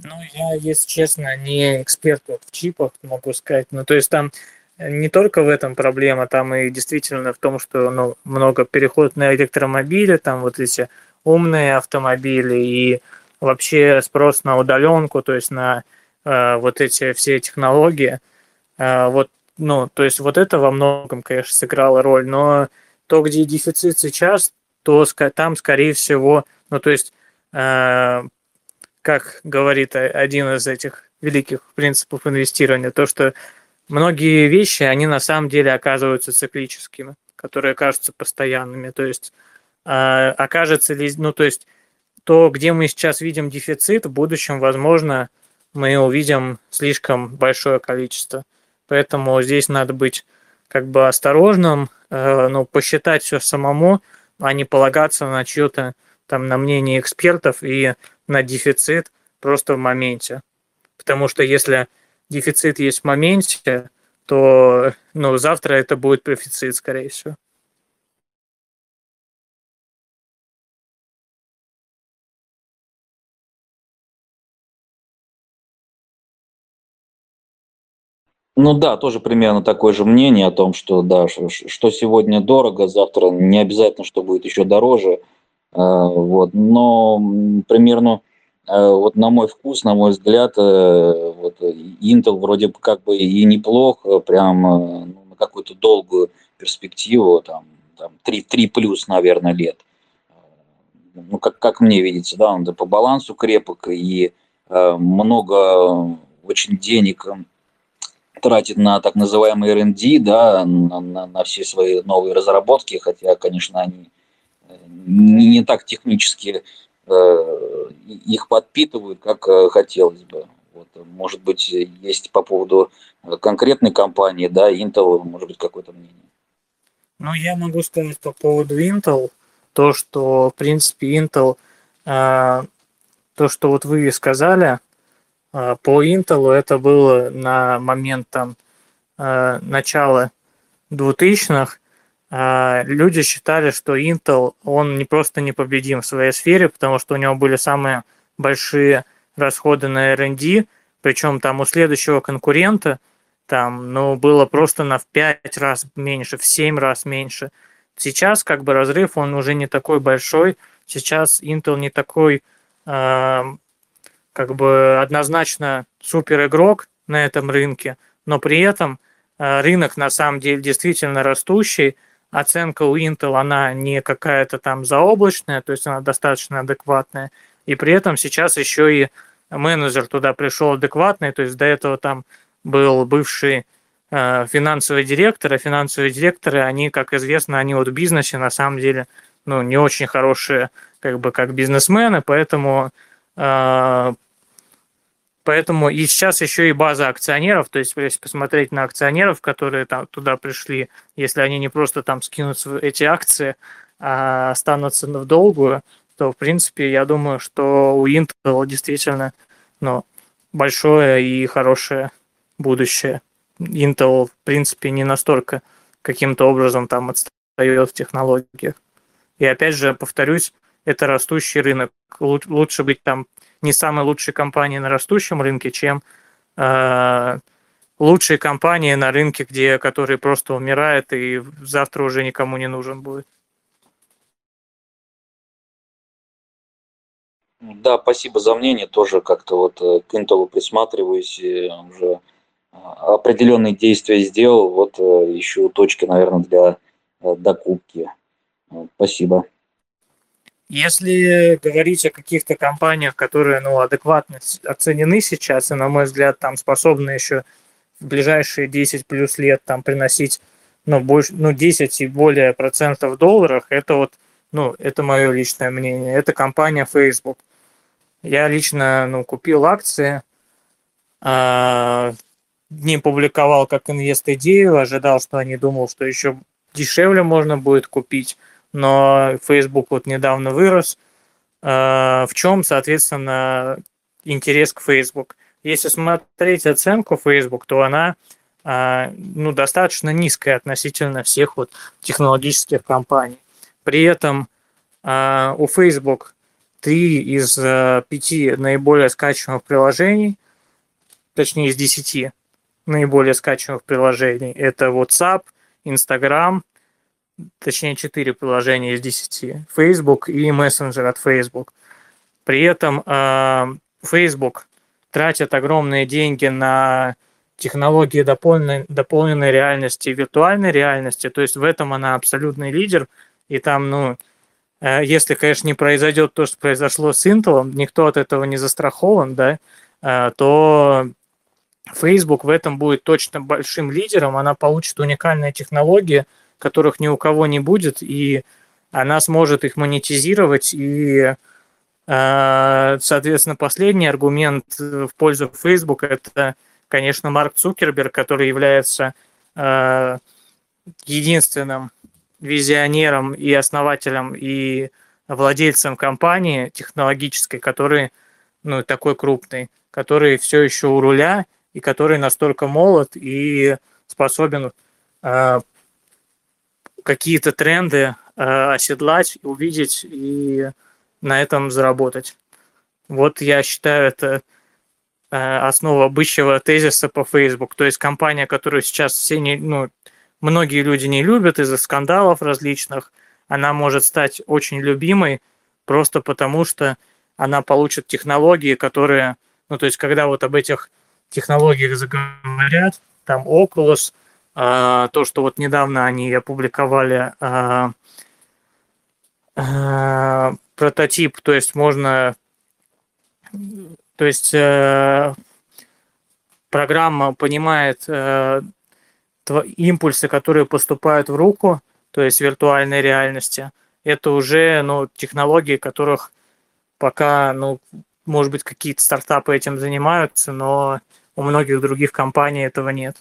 Ну, я, если честно, не эксперт вот в чипах, могу сказать. Ну, то есть там не только в этом проблема, там и действительно в том, что ну, много переходит на электромобили, там вот эти умные автомобили и вообще спрос на удаленку, то есть на э, вот эти все технологии. Э, вот, ну, то есть вот это во многом, конечно, сыграло роль, но то, где дефицит сейчас, то там, скорее всего, ну, то есть э, как говорит один из этих великих принципов инвестирования, то, что многие вещи, они на самом деле оказываются циклическими, которые кажутся постоянными. То есть э, окажется ли, ну то есть то, где мы сейчас видим дефицит, в будущем, возможно, мы увидим слишком большое количество. Поэтому здесь надо быть как бы осторожным, э, ну, посчитать все самому, а не полагаться на чье-то там на мнение экспертов и на дефицит просто в моменте. Потому что если дефицит есть в моменте, то ну, завтра это будет профицит, скорее всего.
Ну да, тоже примерно такое же мнение о том, что да, что сегодня дорого, завтра не обязательно, что будет еще дороже. А, вот, но примерно а, вот на мой вкус, на мой взгляд, э, вот Intel вроде бы как бы и неплох, э, прям э, ну, на какую-то долгую перспективу, там, там 3, 3 плюс, наверное, лет. Ну, как, как мне видится, да, он по балансу крепок и много очень денег тратит на так называемый R&D, да, на, на, на все свои новые разработки, хотя, конечно, они не, не так технически э, их подпитывают, как э, хотелось бы. Вот, может быть, есть по поводу конкретной компании, да, Intel, может быть, какое-то мнение.
Ну, я могу сказать по поводу Intel, то, что, в принципе, Intel, э, то, что вот вы сказали, э, по Intel это было на момент там э, начала 2000-х, а, люди считали, что Intel, он не просто непобедим в своей сфере, потому что у него были самые большие расходы на R&D, причем там у следующего конкурента там, ну, было просто на в 5 раз меньше, в 7 раз меньше. Сейчас как бы разрыв, он уже не такой большой, сейчас Intel не такой э, как бы однозначно супер игрок на этом рынке, но при этом э, рынок на самом деле действительно растущий, оценка у Intel, она не какая-то там заоблачная, то есть она достаточно адекватная. И при этом сейчас еще и менеджер туда пришел адекватный, то есть до этого там был бывший э, финансовый директор, а финансовые директоры, они, как известно, они вот в бизнесе на самом деле ну, не очень хорошие как бы как бизнесмены, поэтому э, Поэтому и сейчас еще и база акционеров, то есть если посмотреть на акционеров, которые там туда пришли, если они не просто там скинут эти акции, а останутся в долгую, то в принципе я думаю, что у Intel действительно ну, большое и хорошее будущее. Intel, в принципе, не настолько каким-то образом там отстает в технологиях. И опять же, повторюсь, это растущий рынок. Лучше быть там не самой лучшей компанией на растущем рынке, чем э, лучшие компании на рынке, где которые просто умирают и завтра уже никому не нужен будет.
Да, спасибо за мнение. Тоже как-то вот э, к Intel присматриваюсь, и уже а, определенные действия сделал. Вот э, ищу точки, наверное, для э, докупки. Спасибо.
Если говорить о каких-то компаниях, которые ну, адекватно оценены сейчас, и, на мой взгляд, там способны еще в ближайшие 10 плюс лет там приносить ну, больше, ну, 10 и более процентов в долларах, это вот, ну, это мое личное мнение. Это компания Facebook. Я лично, ну, купил акции, а, не публиковал как инвест идею, ожидал, что они думал, что еще дешевле можно будет купить но Facebook вот недавно вырос. А, в чем, соответственно, интерес к Facebook? Если смотреть оценку Facebook, то она а, ну, достаточно низкая относительно всех вот технологических компаний. При этом а, у Facebook три из пяти наиболее скачиваемых приложений, точнее из десяти наиболее скачиваемых приложений, это WhatsApp, Instagram, точнее 4 приложения из 10, Facebook и Messenger от Facebook. При этом э, Facebook тратит огромные деньги на технологии дополненной, дополненной реальности и виртуальной реальности, то есть в этом она абсолютный лидер, и там, ну, э, если, конечно, не произойдет то, что произошло с Intel, никто от этого не застрахован, да, э, то Facebook в этом будет точно большим лидером, она получит уникальные технологии – которых ни у кого не будет, и она сможет их монетизировать. И, э, соответственно, последний аргумент в пользу Facebook – это, конечно, Марк Цукерберг, который является э, единственным визионером и основателем и владельцем компании технологической, который ну, такой крупный, который все еще у руля и который настолько молод и способен э, какие-то тренды э, оседлать, увидеть и на этом заработать. Вот я считаю, это э, основа обычного тезиса по Facebook. То есть компания, которую сейчас все не, ну, многие люди не любят из-за скандалов различных, она может стать очень любимой просто потому, что она получит технологии, которые, ну, то есть, когда вот об этих технологиях заговорят, там Oculus, то, что вот недавно они опубликовали а, а, прототип, то есть можно, то есть э, программа понимает э, импульсы, которые поступают в руку, то есть виртуальной реальности. Это уже ну, технологии, которых пока, ну, может быть, какие-то стартапы этим занимаются, но у многих других компаний этого нет.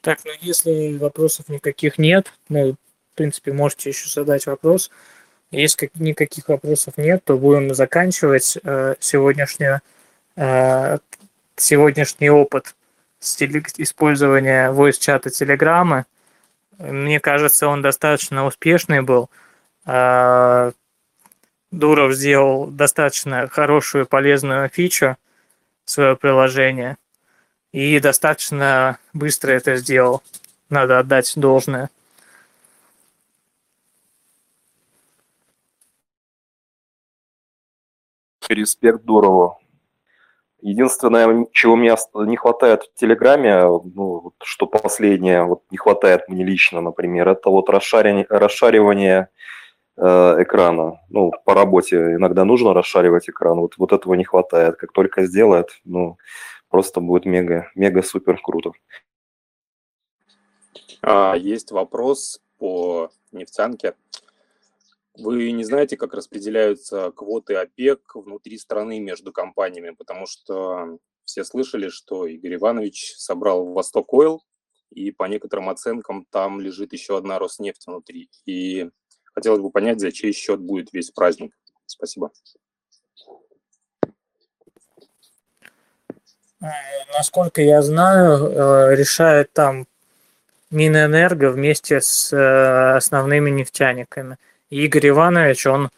Так, ну если вопросов никаких нет, ну, в принципе, можете еще задать вопрос. Если никаких вопросов нет, то будем заканчивать э, сегодняшнее, э, сегодняшний опыт с теле- использования voice-чата Телеграма. Мне кажется, он достаточно успешный был. Э, Дуров сделал достаточно хорошую полезную фичу свое приложение – и достаточно быстро это сделал. Надо отдать должное.
респект Дурову. Единственное, чего мне не хватает в Телеграме, ну, что последнее, вот не хватает мне лично, например, это вот расшаривание, расшаривание э, экрана. Ну, по работе иногда нужно расшаривать экран, вот, вот этого не хватает. Как только сделает, ну, просто будет мега, мега супер круто.
А, есть вопрос по нефтянке. Вы не знаете, как распределяются квоты ОПЕК внутри страны между компаниями, потому что все слышали, что Игорь Иванович собрал Восток Ойл, и по некоторым оценкам там лежит еще одна Роснефть внутри. И хотелось бы понять, за чей счет будет весь праздник. Спасибо.
Насколько я знаю, э, решает там Минэнерго вместе с э, основными нефтяниками. Игорь Иванович, он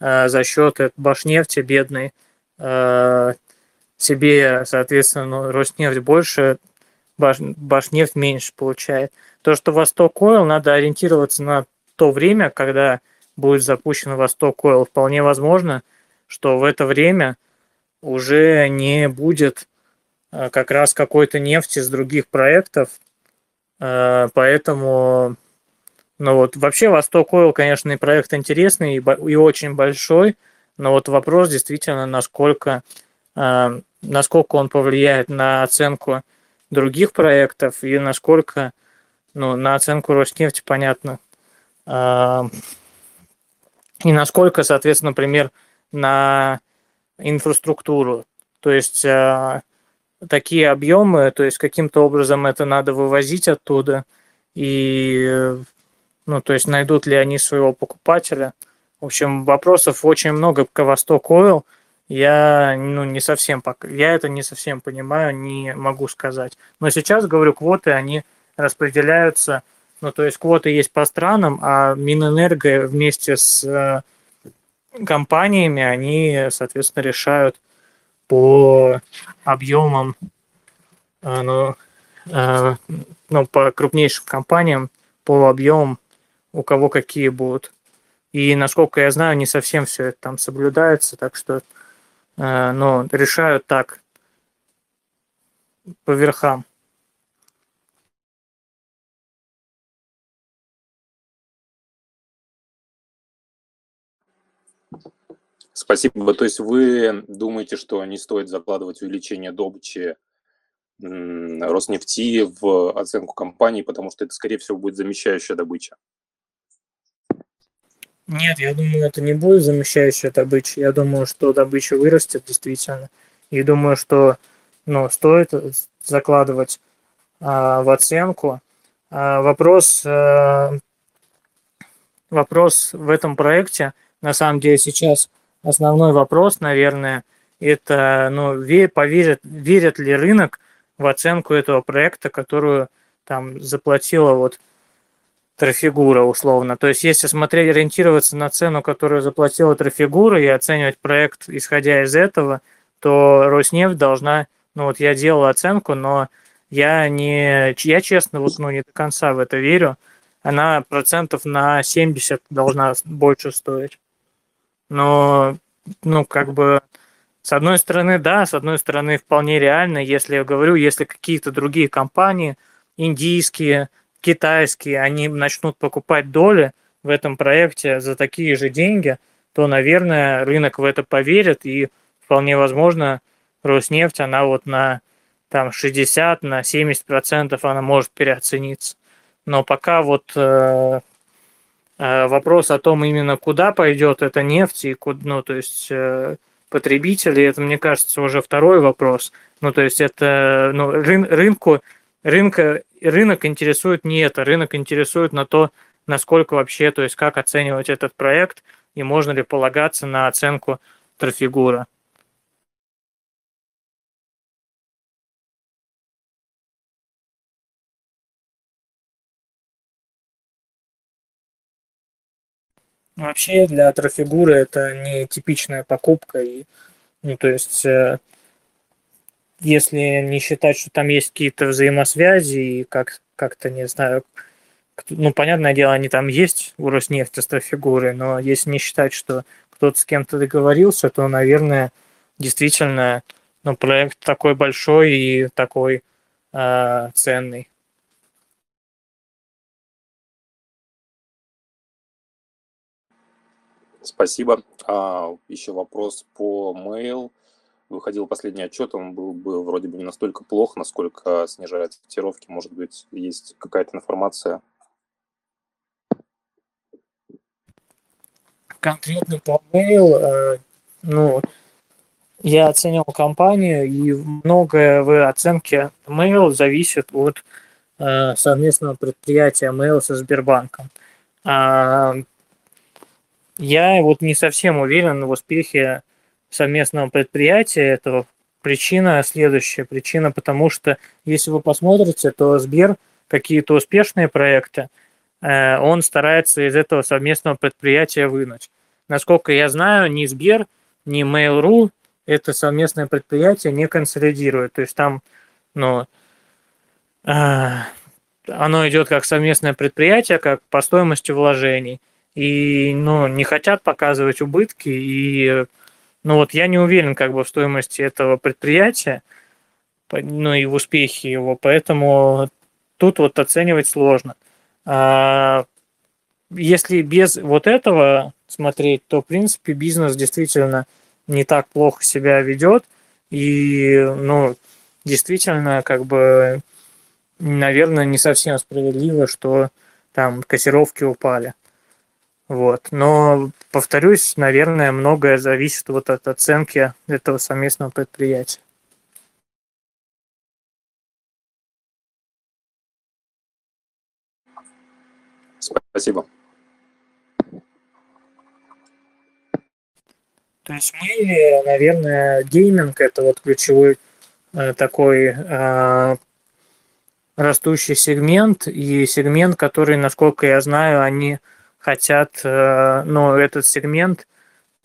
э, за счет Башнефти бедный себе, соответственно, ну, Роснефть больше, Баш, Башнефть меньше получает. То, что Восток Ойл, надо ориентироваться на то время, когда будет запущен Восток Ойл. Вполне возможно, что в это время уже не будет как раз какой-то нефти с других проектов, Э, поэтому, ну вот, вообще Восток Ойл, конечно, и проект интересный и, очень большой, но вот вопрос действительно, насколько, э, насколько он повлияет на оценку других проектов и насколько, ну, на оценку Роснефти, понятно, э, и насколько, соответственно, например, на инфраструктуру. То есть такие объемы, то есть каким-то образом это надо вывозить оттуда, и, ну, то есть найдут ли они своего покупателя. В общем, вопросов очень много к Восток Ойл. Я, ну, не совсем, я это не совсем понимаю, не могу сказать. Но сейчас, говорю, квоты, они распределяются, ну, то есть квоты есть по странам, а Минэнерго вместе с э, компаниями, они, соответственно, решают, по объемам, э, ну, э, ну, по крупнейшим компаниям, по объемам, у кого какие будут. И, насколько я знаю, не совсем все это там соблюдается, так что э, ну, решают так, по верхам.
Спасибо. То есть вы думаете, что не стоит закладывать увеличение добычи Роснефти в оценку компании, потому что это, скорее всего, будет замещающая добыча?
Нет, я думаю, это не будет замещающая добыча. Я думаю, что добыча вырастет действительно. И думаю, что ну, стоит закладывать а, в оценку. А, вопрос, а, вопрос в этом проекте, на самом деле, сейчас – основной вопрос, наверное, это, ну, поверит, верит ли рынок в оценку этого проекта, которую там заплатила вот Трафигура условно. То есть, если смотреть, ориентироваться на цену, которую заплатила Трафигура и оценивать проект, исходя из этого, то Роснефть должна, ну вот я делал оценку, но я не, я честно, вот, ну, не до конца в это верю. Она процентов на 70 должна больше стоить. Но, ну, как бы, с одной стороны, да, с одной стороны, вполне реально, если я говорю, если какие-то другие компании, индийские, китайские, они начнут покупать доли в этом проекте за такие же деньги, то, наверное, рынок в это поверит, и вполне возможно, Роснефть, она вот на там 60, на 70 процентов она может переоцениться. Но пока вот э, вопрос о том именно куда пойдет эта нефть и куда, ну, то есть э, потребители, это, мне кажется, уже второй вопрос. Ну, то есть это ну, рын, рынку, рынка, рынок интересует не это, рынок интересует на то, насколько вообще, то есть как оценивать этот проект и можно ли полагаться на оценку трафигура. Вообще для трофигуры это не типичная покупка. И, ну, то есть, э, если не считать, что там есть какие-то взаимосвязи и как, как-то, не знаю, ну, понятное дело, они там есть у Роснефти с трофигурой, но если не считать, что кто-то с кем-то договорился, то, наверное, действительно, ну, проект такой большой и такой э, ценный.
Спасибо. А, еще вопрос по mail. Выходил последний отчет, он был бы вроде бы не настолько плох, насколько снижает котировки. Может быть, есть какая-то информация?
Конкретно по mail, э, ну, я оценил компанию, и многое в оценке mail зависит от э, совместного предприятия mail со Сбербанком. Я вот не совсем уверен в успехе совместного предприятия этого. Причина следующая. Причина потому, что если вы посмотрите, то Сбер какие-то успешные проекты, э, он старается из этого совместного предприятия вынуть. Насколько я знаю, ни Сбер, ни Mail.ru это совместное предприятие не консолидирует. То есть там, ну, э, оно идет как совместное предприятие, как по стоимости вложений и ну, не хотят показывать убытки. И ну вот я не уверен как бы в стоимости этого предприятия, ну и в успехе его, поэтому тут вот оценивать сложно. А если без вот этого смотреть, то в принципе бизнес действительно не так плохо себя ведет и ну действительно как бы наверное не совсем справедливо, что там котировки упали. Вот. Но, повторюсь, наверное, многое зависит вот от оценки этого совместного предприятия.
Спасибо.
То есть мы, наверное, гейминг это вот ключевой э, такой э, растущий сегмент и сегмент, который, насколько я знаю, они хотят, э, ну, этот сегмент,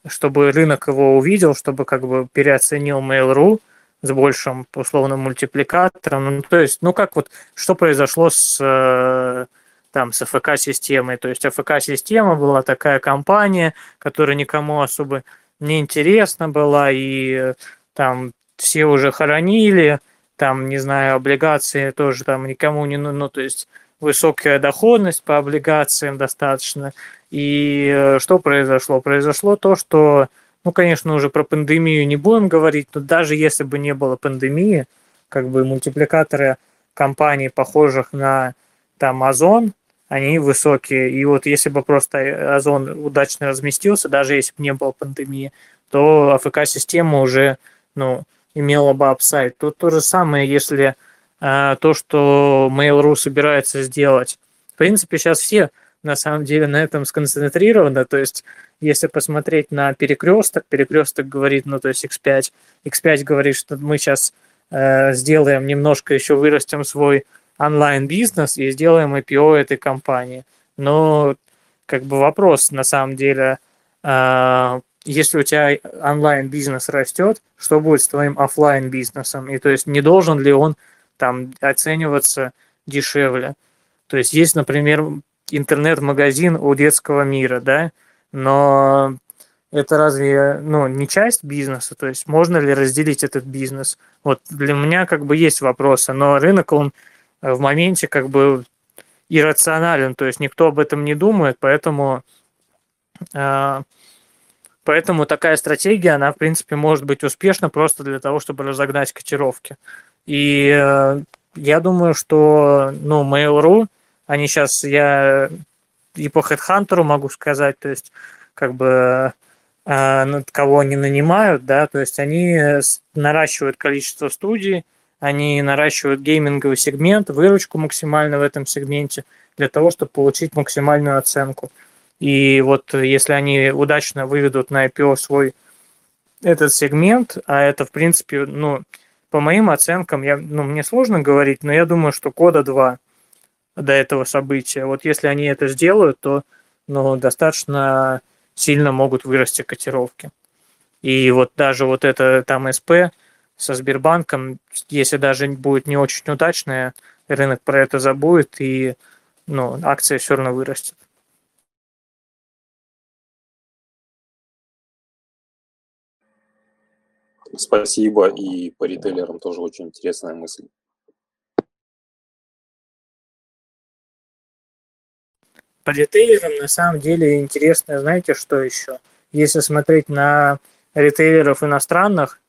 чтобы рынок его увидел, чтобы как бы переоценил Mail.ru с большим условным мультипликатором. Ну, то есть, ну, как вот, что произошло с э, там с АФК-системой. То есть АФК-система была такая компания, которая никому особо не интересна была, и там все уже хоронили, там, не знаю, облигации тоже там никому не, ну то есть высокая доходность по облигациям достаточно. И э, что произошло? Произошло то, что, ну, конечно, уже про пандемию не будем говорить, но даже если бы не было пандемии, как бы мультипликаторы компаний, похожих на там Озон, они высокие. И вот если бы просто Озон удачно разместился, даже если бы не было пандемии, то АФК-система уже ну, имела бы апсайд. Тут то же самое, если то, что Mail.ru собирается сделать. В принципе, сейчас все на самом деле на этом сконцентрированы. То есть, если посмотреть на перекресток, перекресток говорит, ну, то есть X5, X5 говорит, что мы сейчас э, сделаем немножко еще вырастем свой онлайн-бизнес и сделаем IPO этой компании. Но как бы вопрос на самом деле, э, если у тебя онлайн-бизнес растет, что будет с твоим офлайн бизнесом И то есть не должен ли он там оцениваться дешевле. То есть есть, например, интернет-магазин у детского мира, да, но это разве ну, не часть бизнеса? То есть можно ли разделить этот бизнес? Вот для меня как бы есть вопросы, но рынок, он в моменте как бы иррационален, то есть никто об этом не думает, поэтому, э, поэтому такая стратегия, она, в принципе, может быть успешна просто для того, чтобы разогнать котировки. И э, я думаю, что, ну, Mail.ru, они сейчас, я и по HeadHunter могу сказать, то есть, как бы, э, кого они нанимают, да, то есть они наращивают количество студий, они наращивают гейминговый сегмент, выручку максимально в этом сегменте, для того, чтобы получить максимальную оценку. И вот если они удачно выведут на IPO свой этот сегмент, а это, в принципе, ну, по моим оценкам, я, ну, мне сложно говорить, но я думаю, что кода 2 до этого события. Вот если они это сделают, то ну, достаточно сильно могут вырасти котировки. И вот даже вот это там СП со Сбербанком, если даже будет не очень удачное, рынок про это забудет, и ну, акция все равно вырастет.
Спасибо, и по ритейлерам тоже очень интересная мысль.
По ритейлерам на самом деле интересно, знаете, что еще? Если смотреть на ритейлеров иностранных,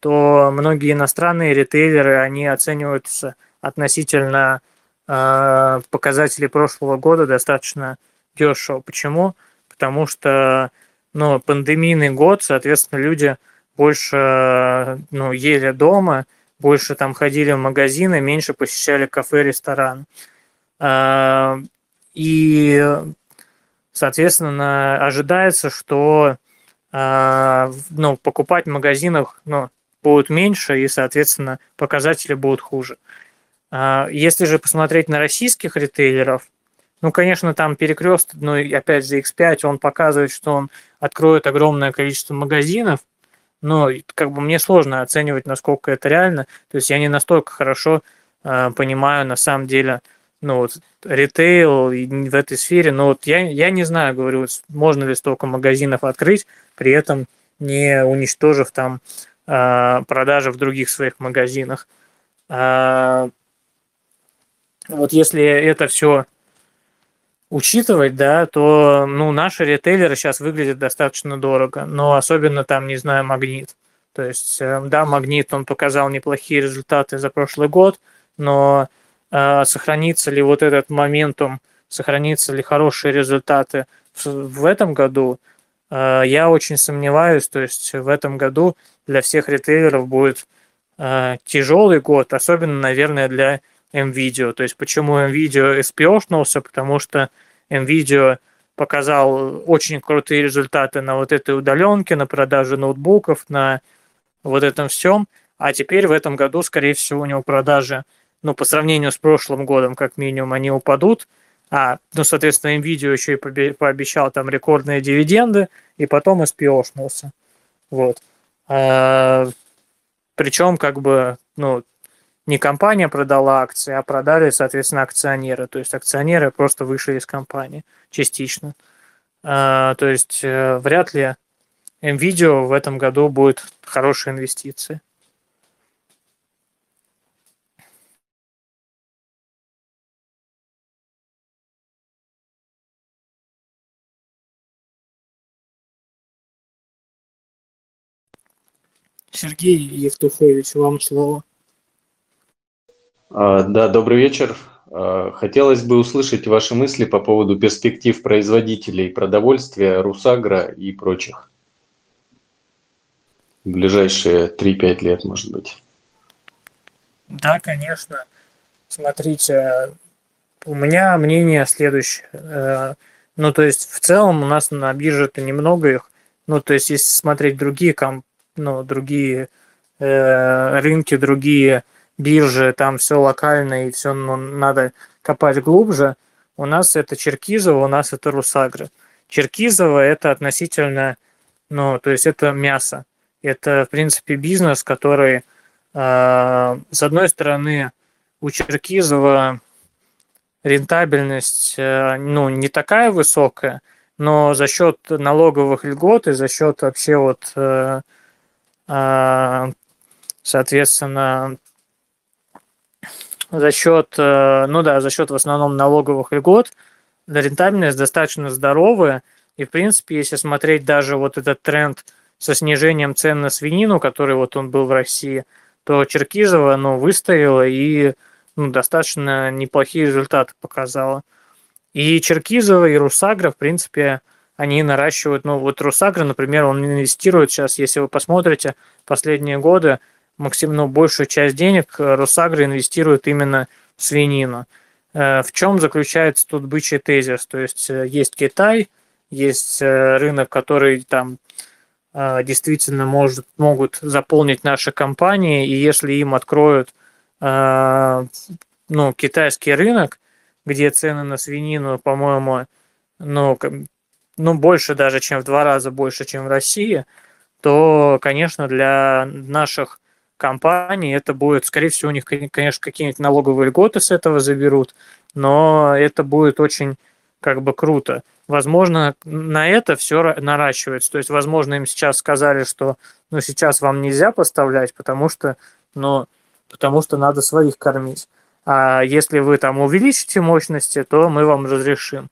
то многие иностранные ритейлеры, они оцениваются относительно э, показателей прошлого года достаточно дешево. Почему? Потому что ну, пандемийный год, соответственно, люди больше ну, ели дома, больше там ходили в магазины, меньше посещали кафе, ресторан. Э, и, соответственно, ожидается, что э, ну, покупать в магазинах ну, будут меньше, и, соответственно, показатели будут хуже. Э, если же посмотреть на российских ритейлеров, ну, конечно, там перекрест, ну, и опять же, X5, он показывает, что он откроет огромное количество магазинов, но как бы мне сложно оценивать, насколько это реально. То есть я не настолько хорошо э, понимаю, на самом деле, ну, вот, ритейл в этой сфере, но вот я, я не знаю, говорю, можно ли столько магазинов открыть, при этом не уничтожив там э, продажи в других своих магазинах. Э, вот если это все учитывать, да, то, ну, наши ритейлеры сейчас выглядят достаточно дорого, но особенно там, не знаю, Магнит. То есть, э, да, Магнит, он показал неплохие результаты за прошлый год, но а, сохранится ли вот этот моментум, сохранится ли хорошие результаты в этом году, а, я очень сомневаюсь. То есть в этом году для всех ритейлеров будет а, тяжелый год, особенно, наверное, для NVIDIA. То есть почему NVIDIA SPO-шнулся? Потому что NVIDIA показал очень крутые результаты на вот этой удаленке, на продаже ноутбуков, на вот этом всем. А теперь в этом году, скорее всего, у него продажи ну, по сравнению с прошлым годом, как минимум, они упадут. А, ну, соответственно, NVIDIA еще и пообещал там рекордные дивиденды, и потом SPO-шнулся. Вот. А, причем, как бы, ну, не компания продала акции, а продали, соответственно, акционеры. То есть акционеры просто вышли из компании частично. А, то есть э, вряд ли NVIDIA в этом году будет хорошей инвестицией. Сергей Евтухович, вам слово.
А, да, добрый вечер. А, хотелось бы услышать ваши мысли по поводу перспектив производителей продовольствия, Русагра и прочих. В ближайшие 3-5 лет, может быть.
Да, конечно. Смотрите, у меня мнение следующее. Э, ну, то есть, в целом у нас на бирже-то немного их. Ну, то есть, если смотреть другие комп ну, другие э, рынки, другие биржи, там все локально и все ну, надо копать глубже. У нас это Черкизово, у нас это Русагры. Черкизово это относительно, ну, то есть это мясо. Это, в принципе, бизнес, который, э, с одной стороны, у Черкизова рентабельность, э, ну, не такая высокая, но за счет налоговых льгот и за счет вообще вот э, а, соответственно, за счет, э, ну да, за счет в основном налоговых льгот, рентабельность достаточно здоровая. И, в принципе, если смотреть даже вот этот тренд со снижением цен на свинину, который вот он был в России, то Черкизова, ну, выстояла и ну, достаточно неплохие результаты показала. И Черкизова, и Русагра, в принципе, они наращивают, ну вот Русагра, например, он инвестирует сейчас, если вы посмотрите последние годы, максимально большую часть денег Русагра инвестирует именно в свинину. Э, в чем заключается тут бычий тезис? То есть э, есть Китай, есть э, рынок, который там действительно может, могут заполнить наши компании, и если им откроют ну, китайский рынок, где цены на свинину, по-моему, ну, ну, больше даже, чем в два раза больше, чем в России, то, конечно, для наших компаний это будет, скорее всего, у них, конечно, какие-нибудь налоговые льготы с этого заберут, но это будет очень как бы круто. Возможно, на это все наращивается. То есть, возможно, им сейчас сказали, что но сейчас вам нельзя поставлять, потому что, ну, потому что надо своих кормить. А если вы там увеличите мощности, то мы вам разрешим.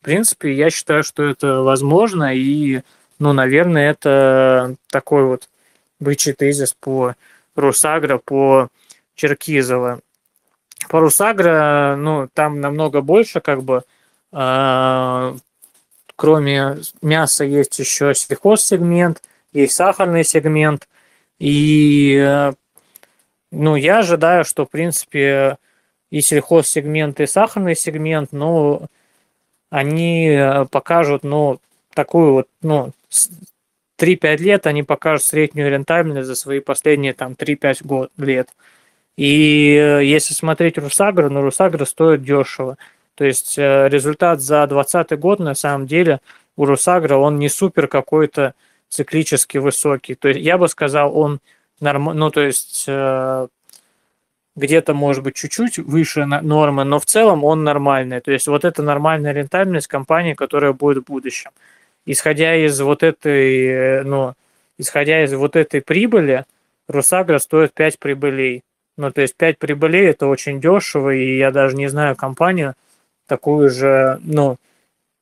В принципе, я считаю, что это возможно, и, ну, наверное, это такой вот бычий тезис по Русагра, по Черкизово. По Русагра, ну, там намного больше, как бы, э, кроме мяса есть еще сельхозсегмент, есть сахарный сегмент, и, ну, я ожидаю, что, в принципе, и сельхозсегмент, и сахарный сегмент, ну, они покажут, ну, такую вот, ну, 3-5 лет они покажут среднюю рентабельность за свои последние там 3-5 год, лет. И э, если смотреть Русагра, ну Русагра стоит дешево. То есть э, результат за 2020 год на самом деле у Русагра он не супер какой-то циклически высокий. То есть я бы сказал, он норм... ну то есть э, где-то может быть чуть-чуть выше нормы, но в целом он нормальный. То есть вот это нормальная рентабельность компании, которая будет в будущем исходя из вот этой, э, ну, исходя из вот этой прибыли, Русагра стоит 5 прибылей. Ну, то есть 5 прибылей это очень дешево, и я даже не знаю компанию такую же, ну,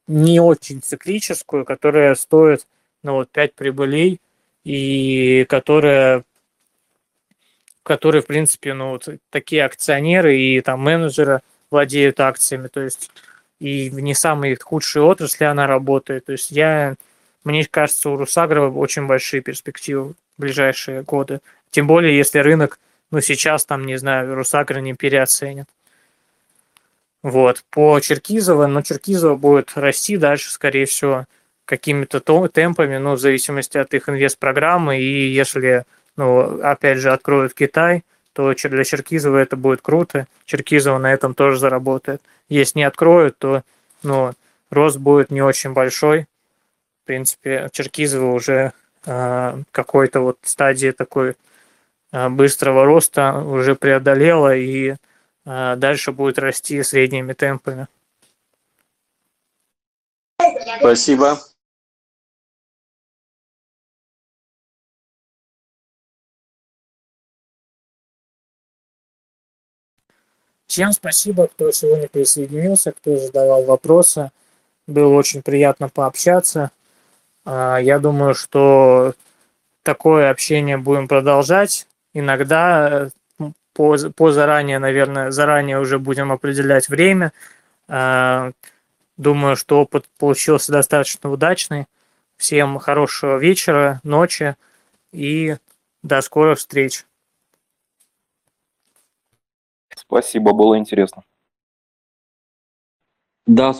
не очень циклическую, которая стоит, ну, вот 5 прибылей, и которая которые, в принципе, ну, вот такие акционеры и там менеджеры владеют акциями. То есть и в не самой худшей отрасли она работает. То есть я, мне кажется, у Русагрова очень большие перспективы в ближайшие годы. Тем более, если рынок, ну, сейчас там, не знаю, Русагра не переоценит. Вот. По Черкизово, но Черкизово будет расти дальше, скорее всего, какими-то темпами, ну, в зависимости от их инвест-программы. И если, ну, опять же, откроют Китай, то для Черкизова это будет круто. Черкизова на этом тоже заработает. Если не откроют, то ну, рост будет не очень большой. В принципе, Черкизова уже э, какой-то вот стадии такой э, быстрого роста уже преодолела и э, дальше будет расти средними темпами.
Спасибо.
Всем спасибо, кто сегодня присоединился, кто задавал вопросы. Было очень приятно пообщаться. А, я думаю, что такое общение будем продолжать. Иногда по, по заранее, наверное, заранее уже будем определять время. А, думаю, что опыт получился достаточно удачный. Всем хорошего вечера, ночи и до скорых встреч.
Спасибо, было интересно.
Да,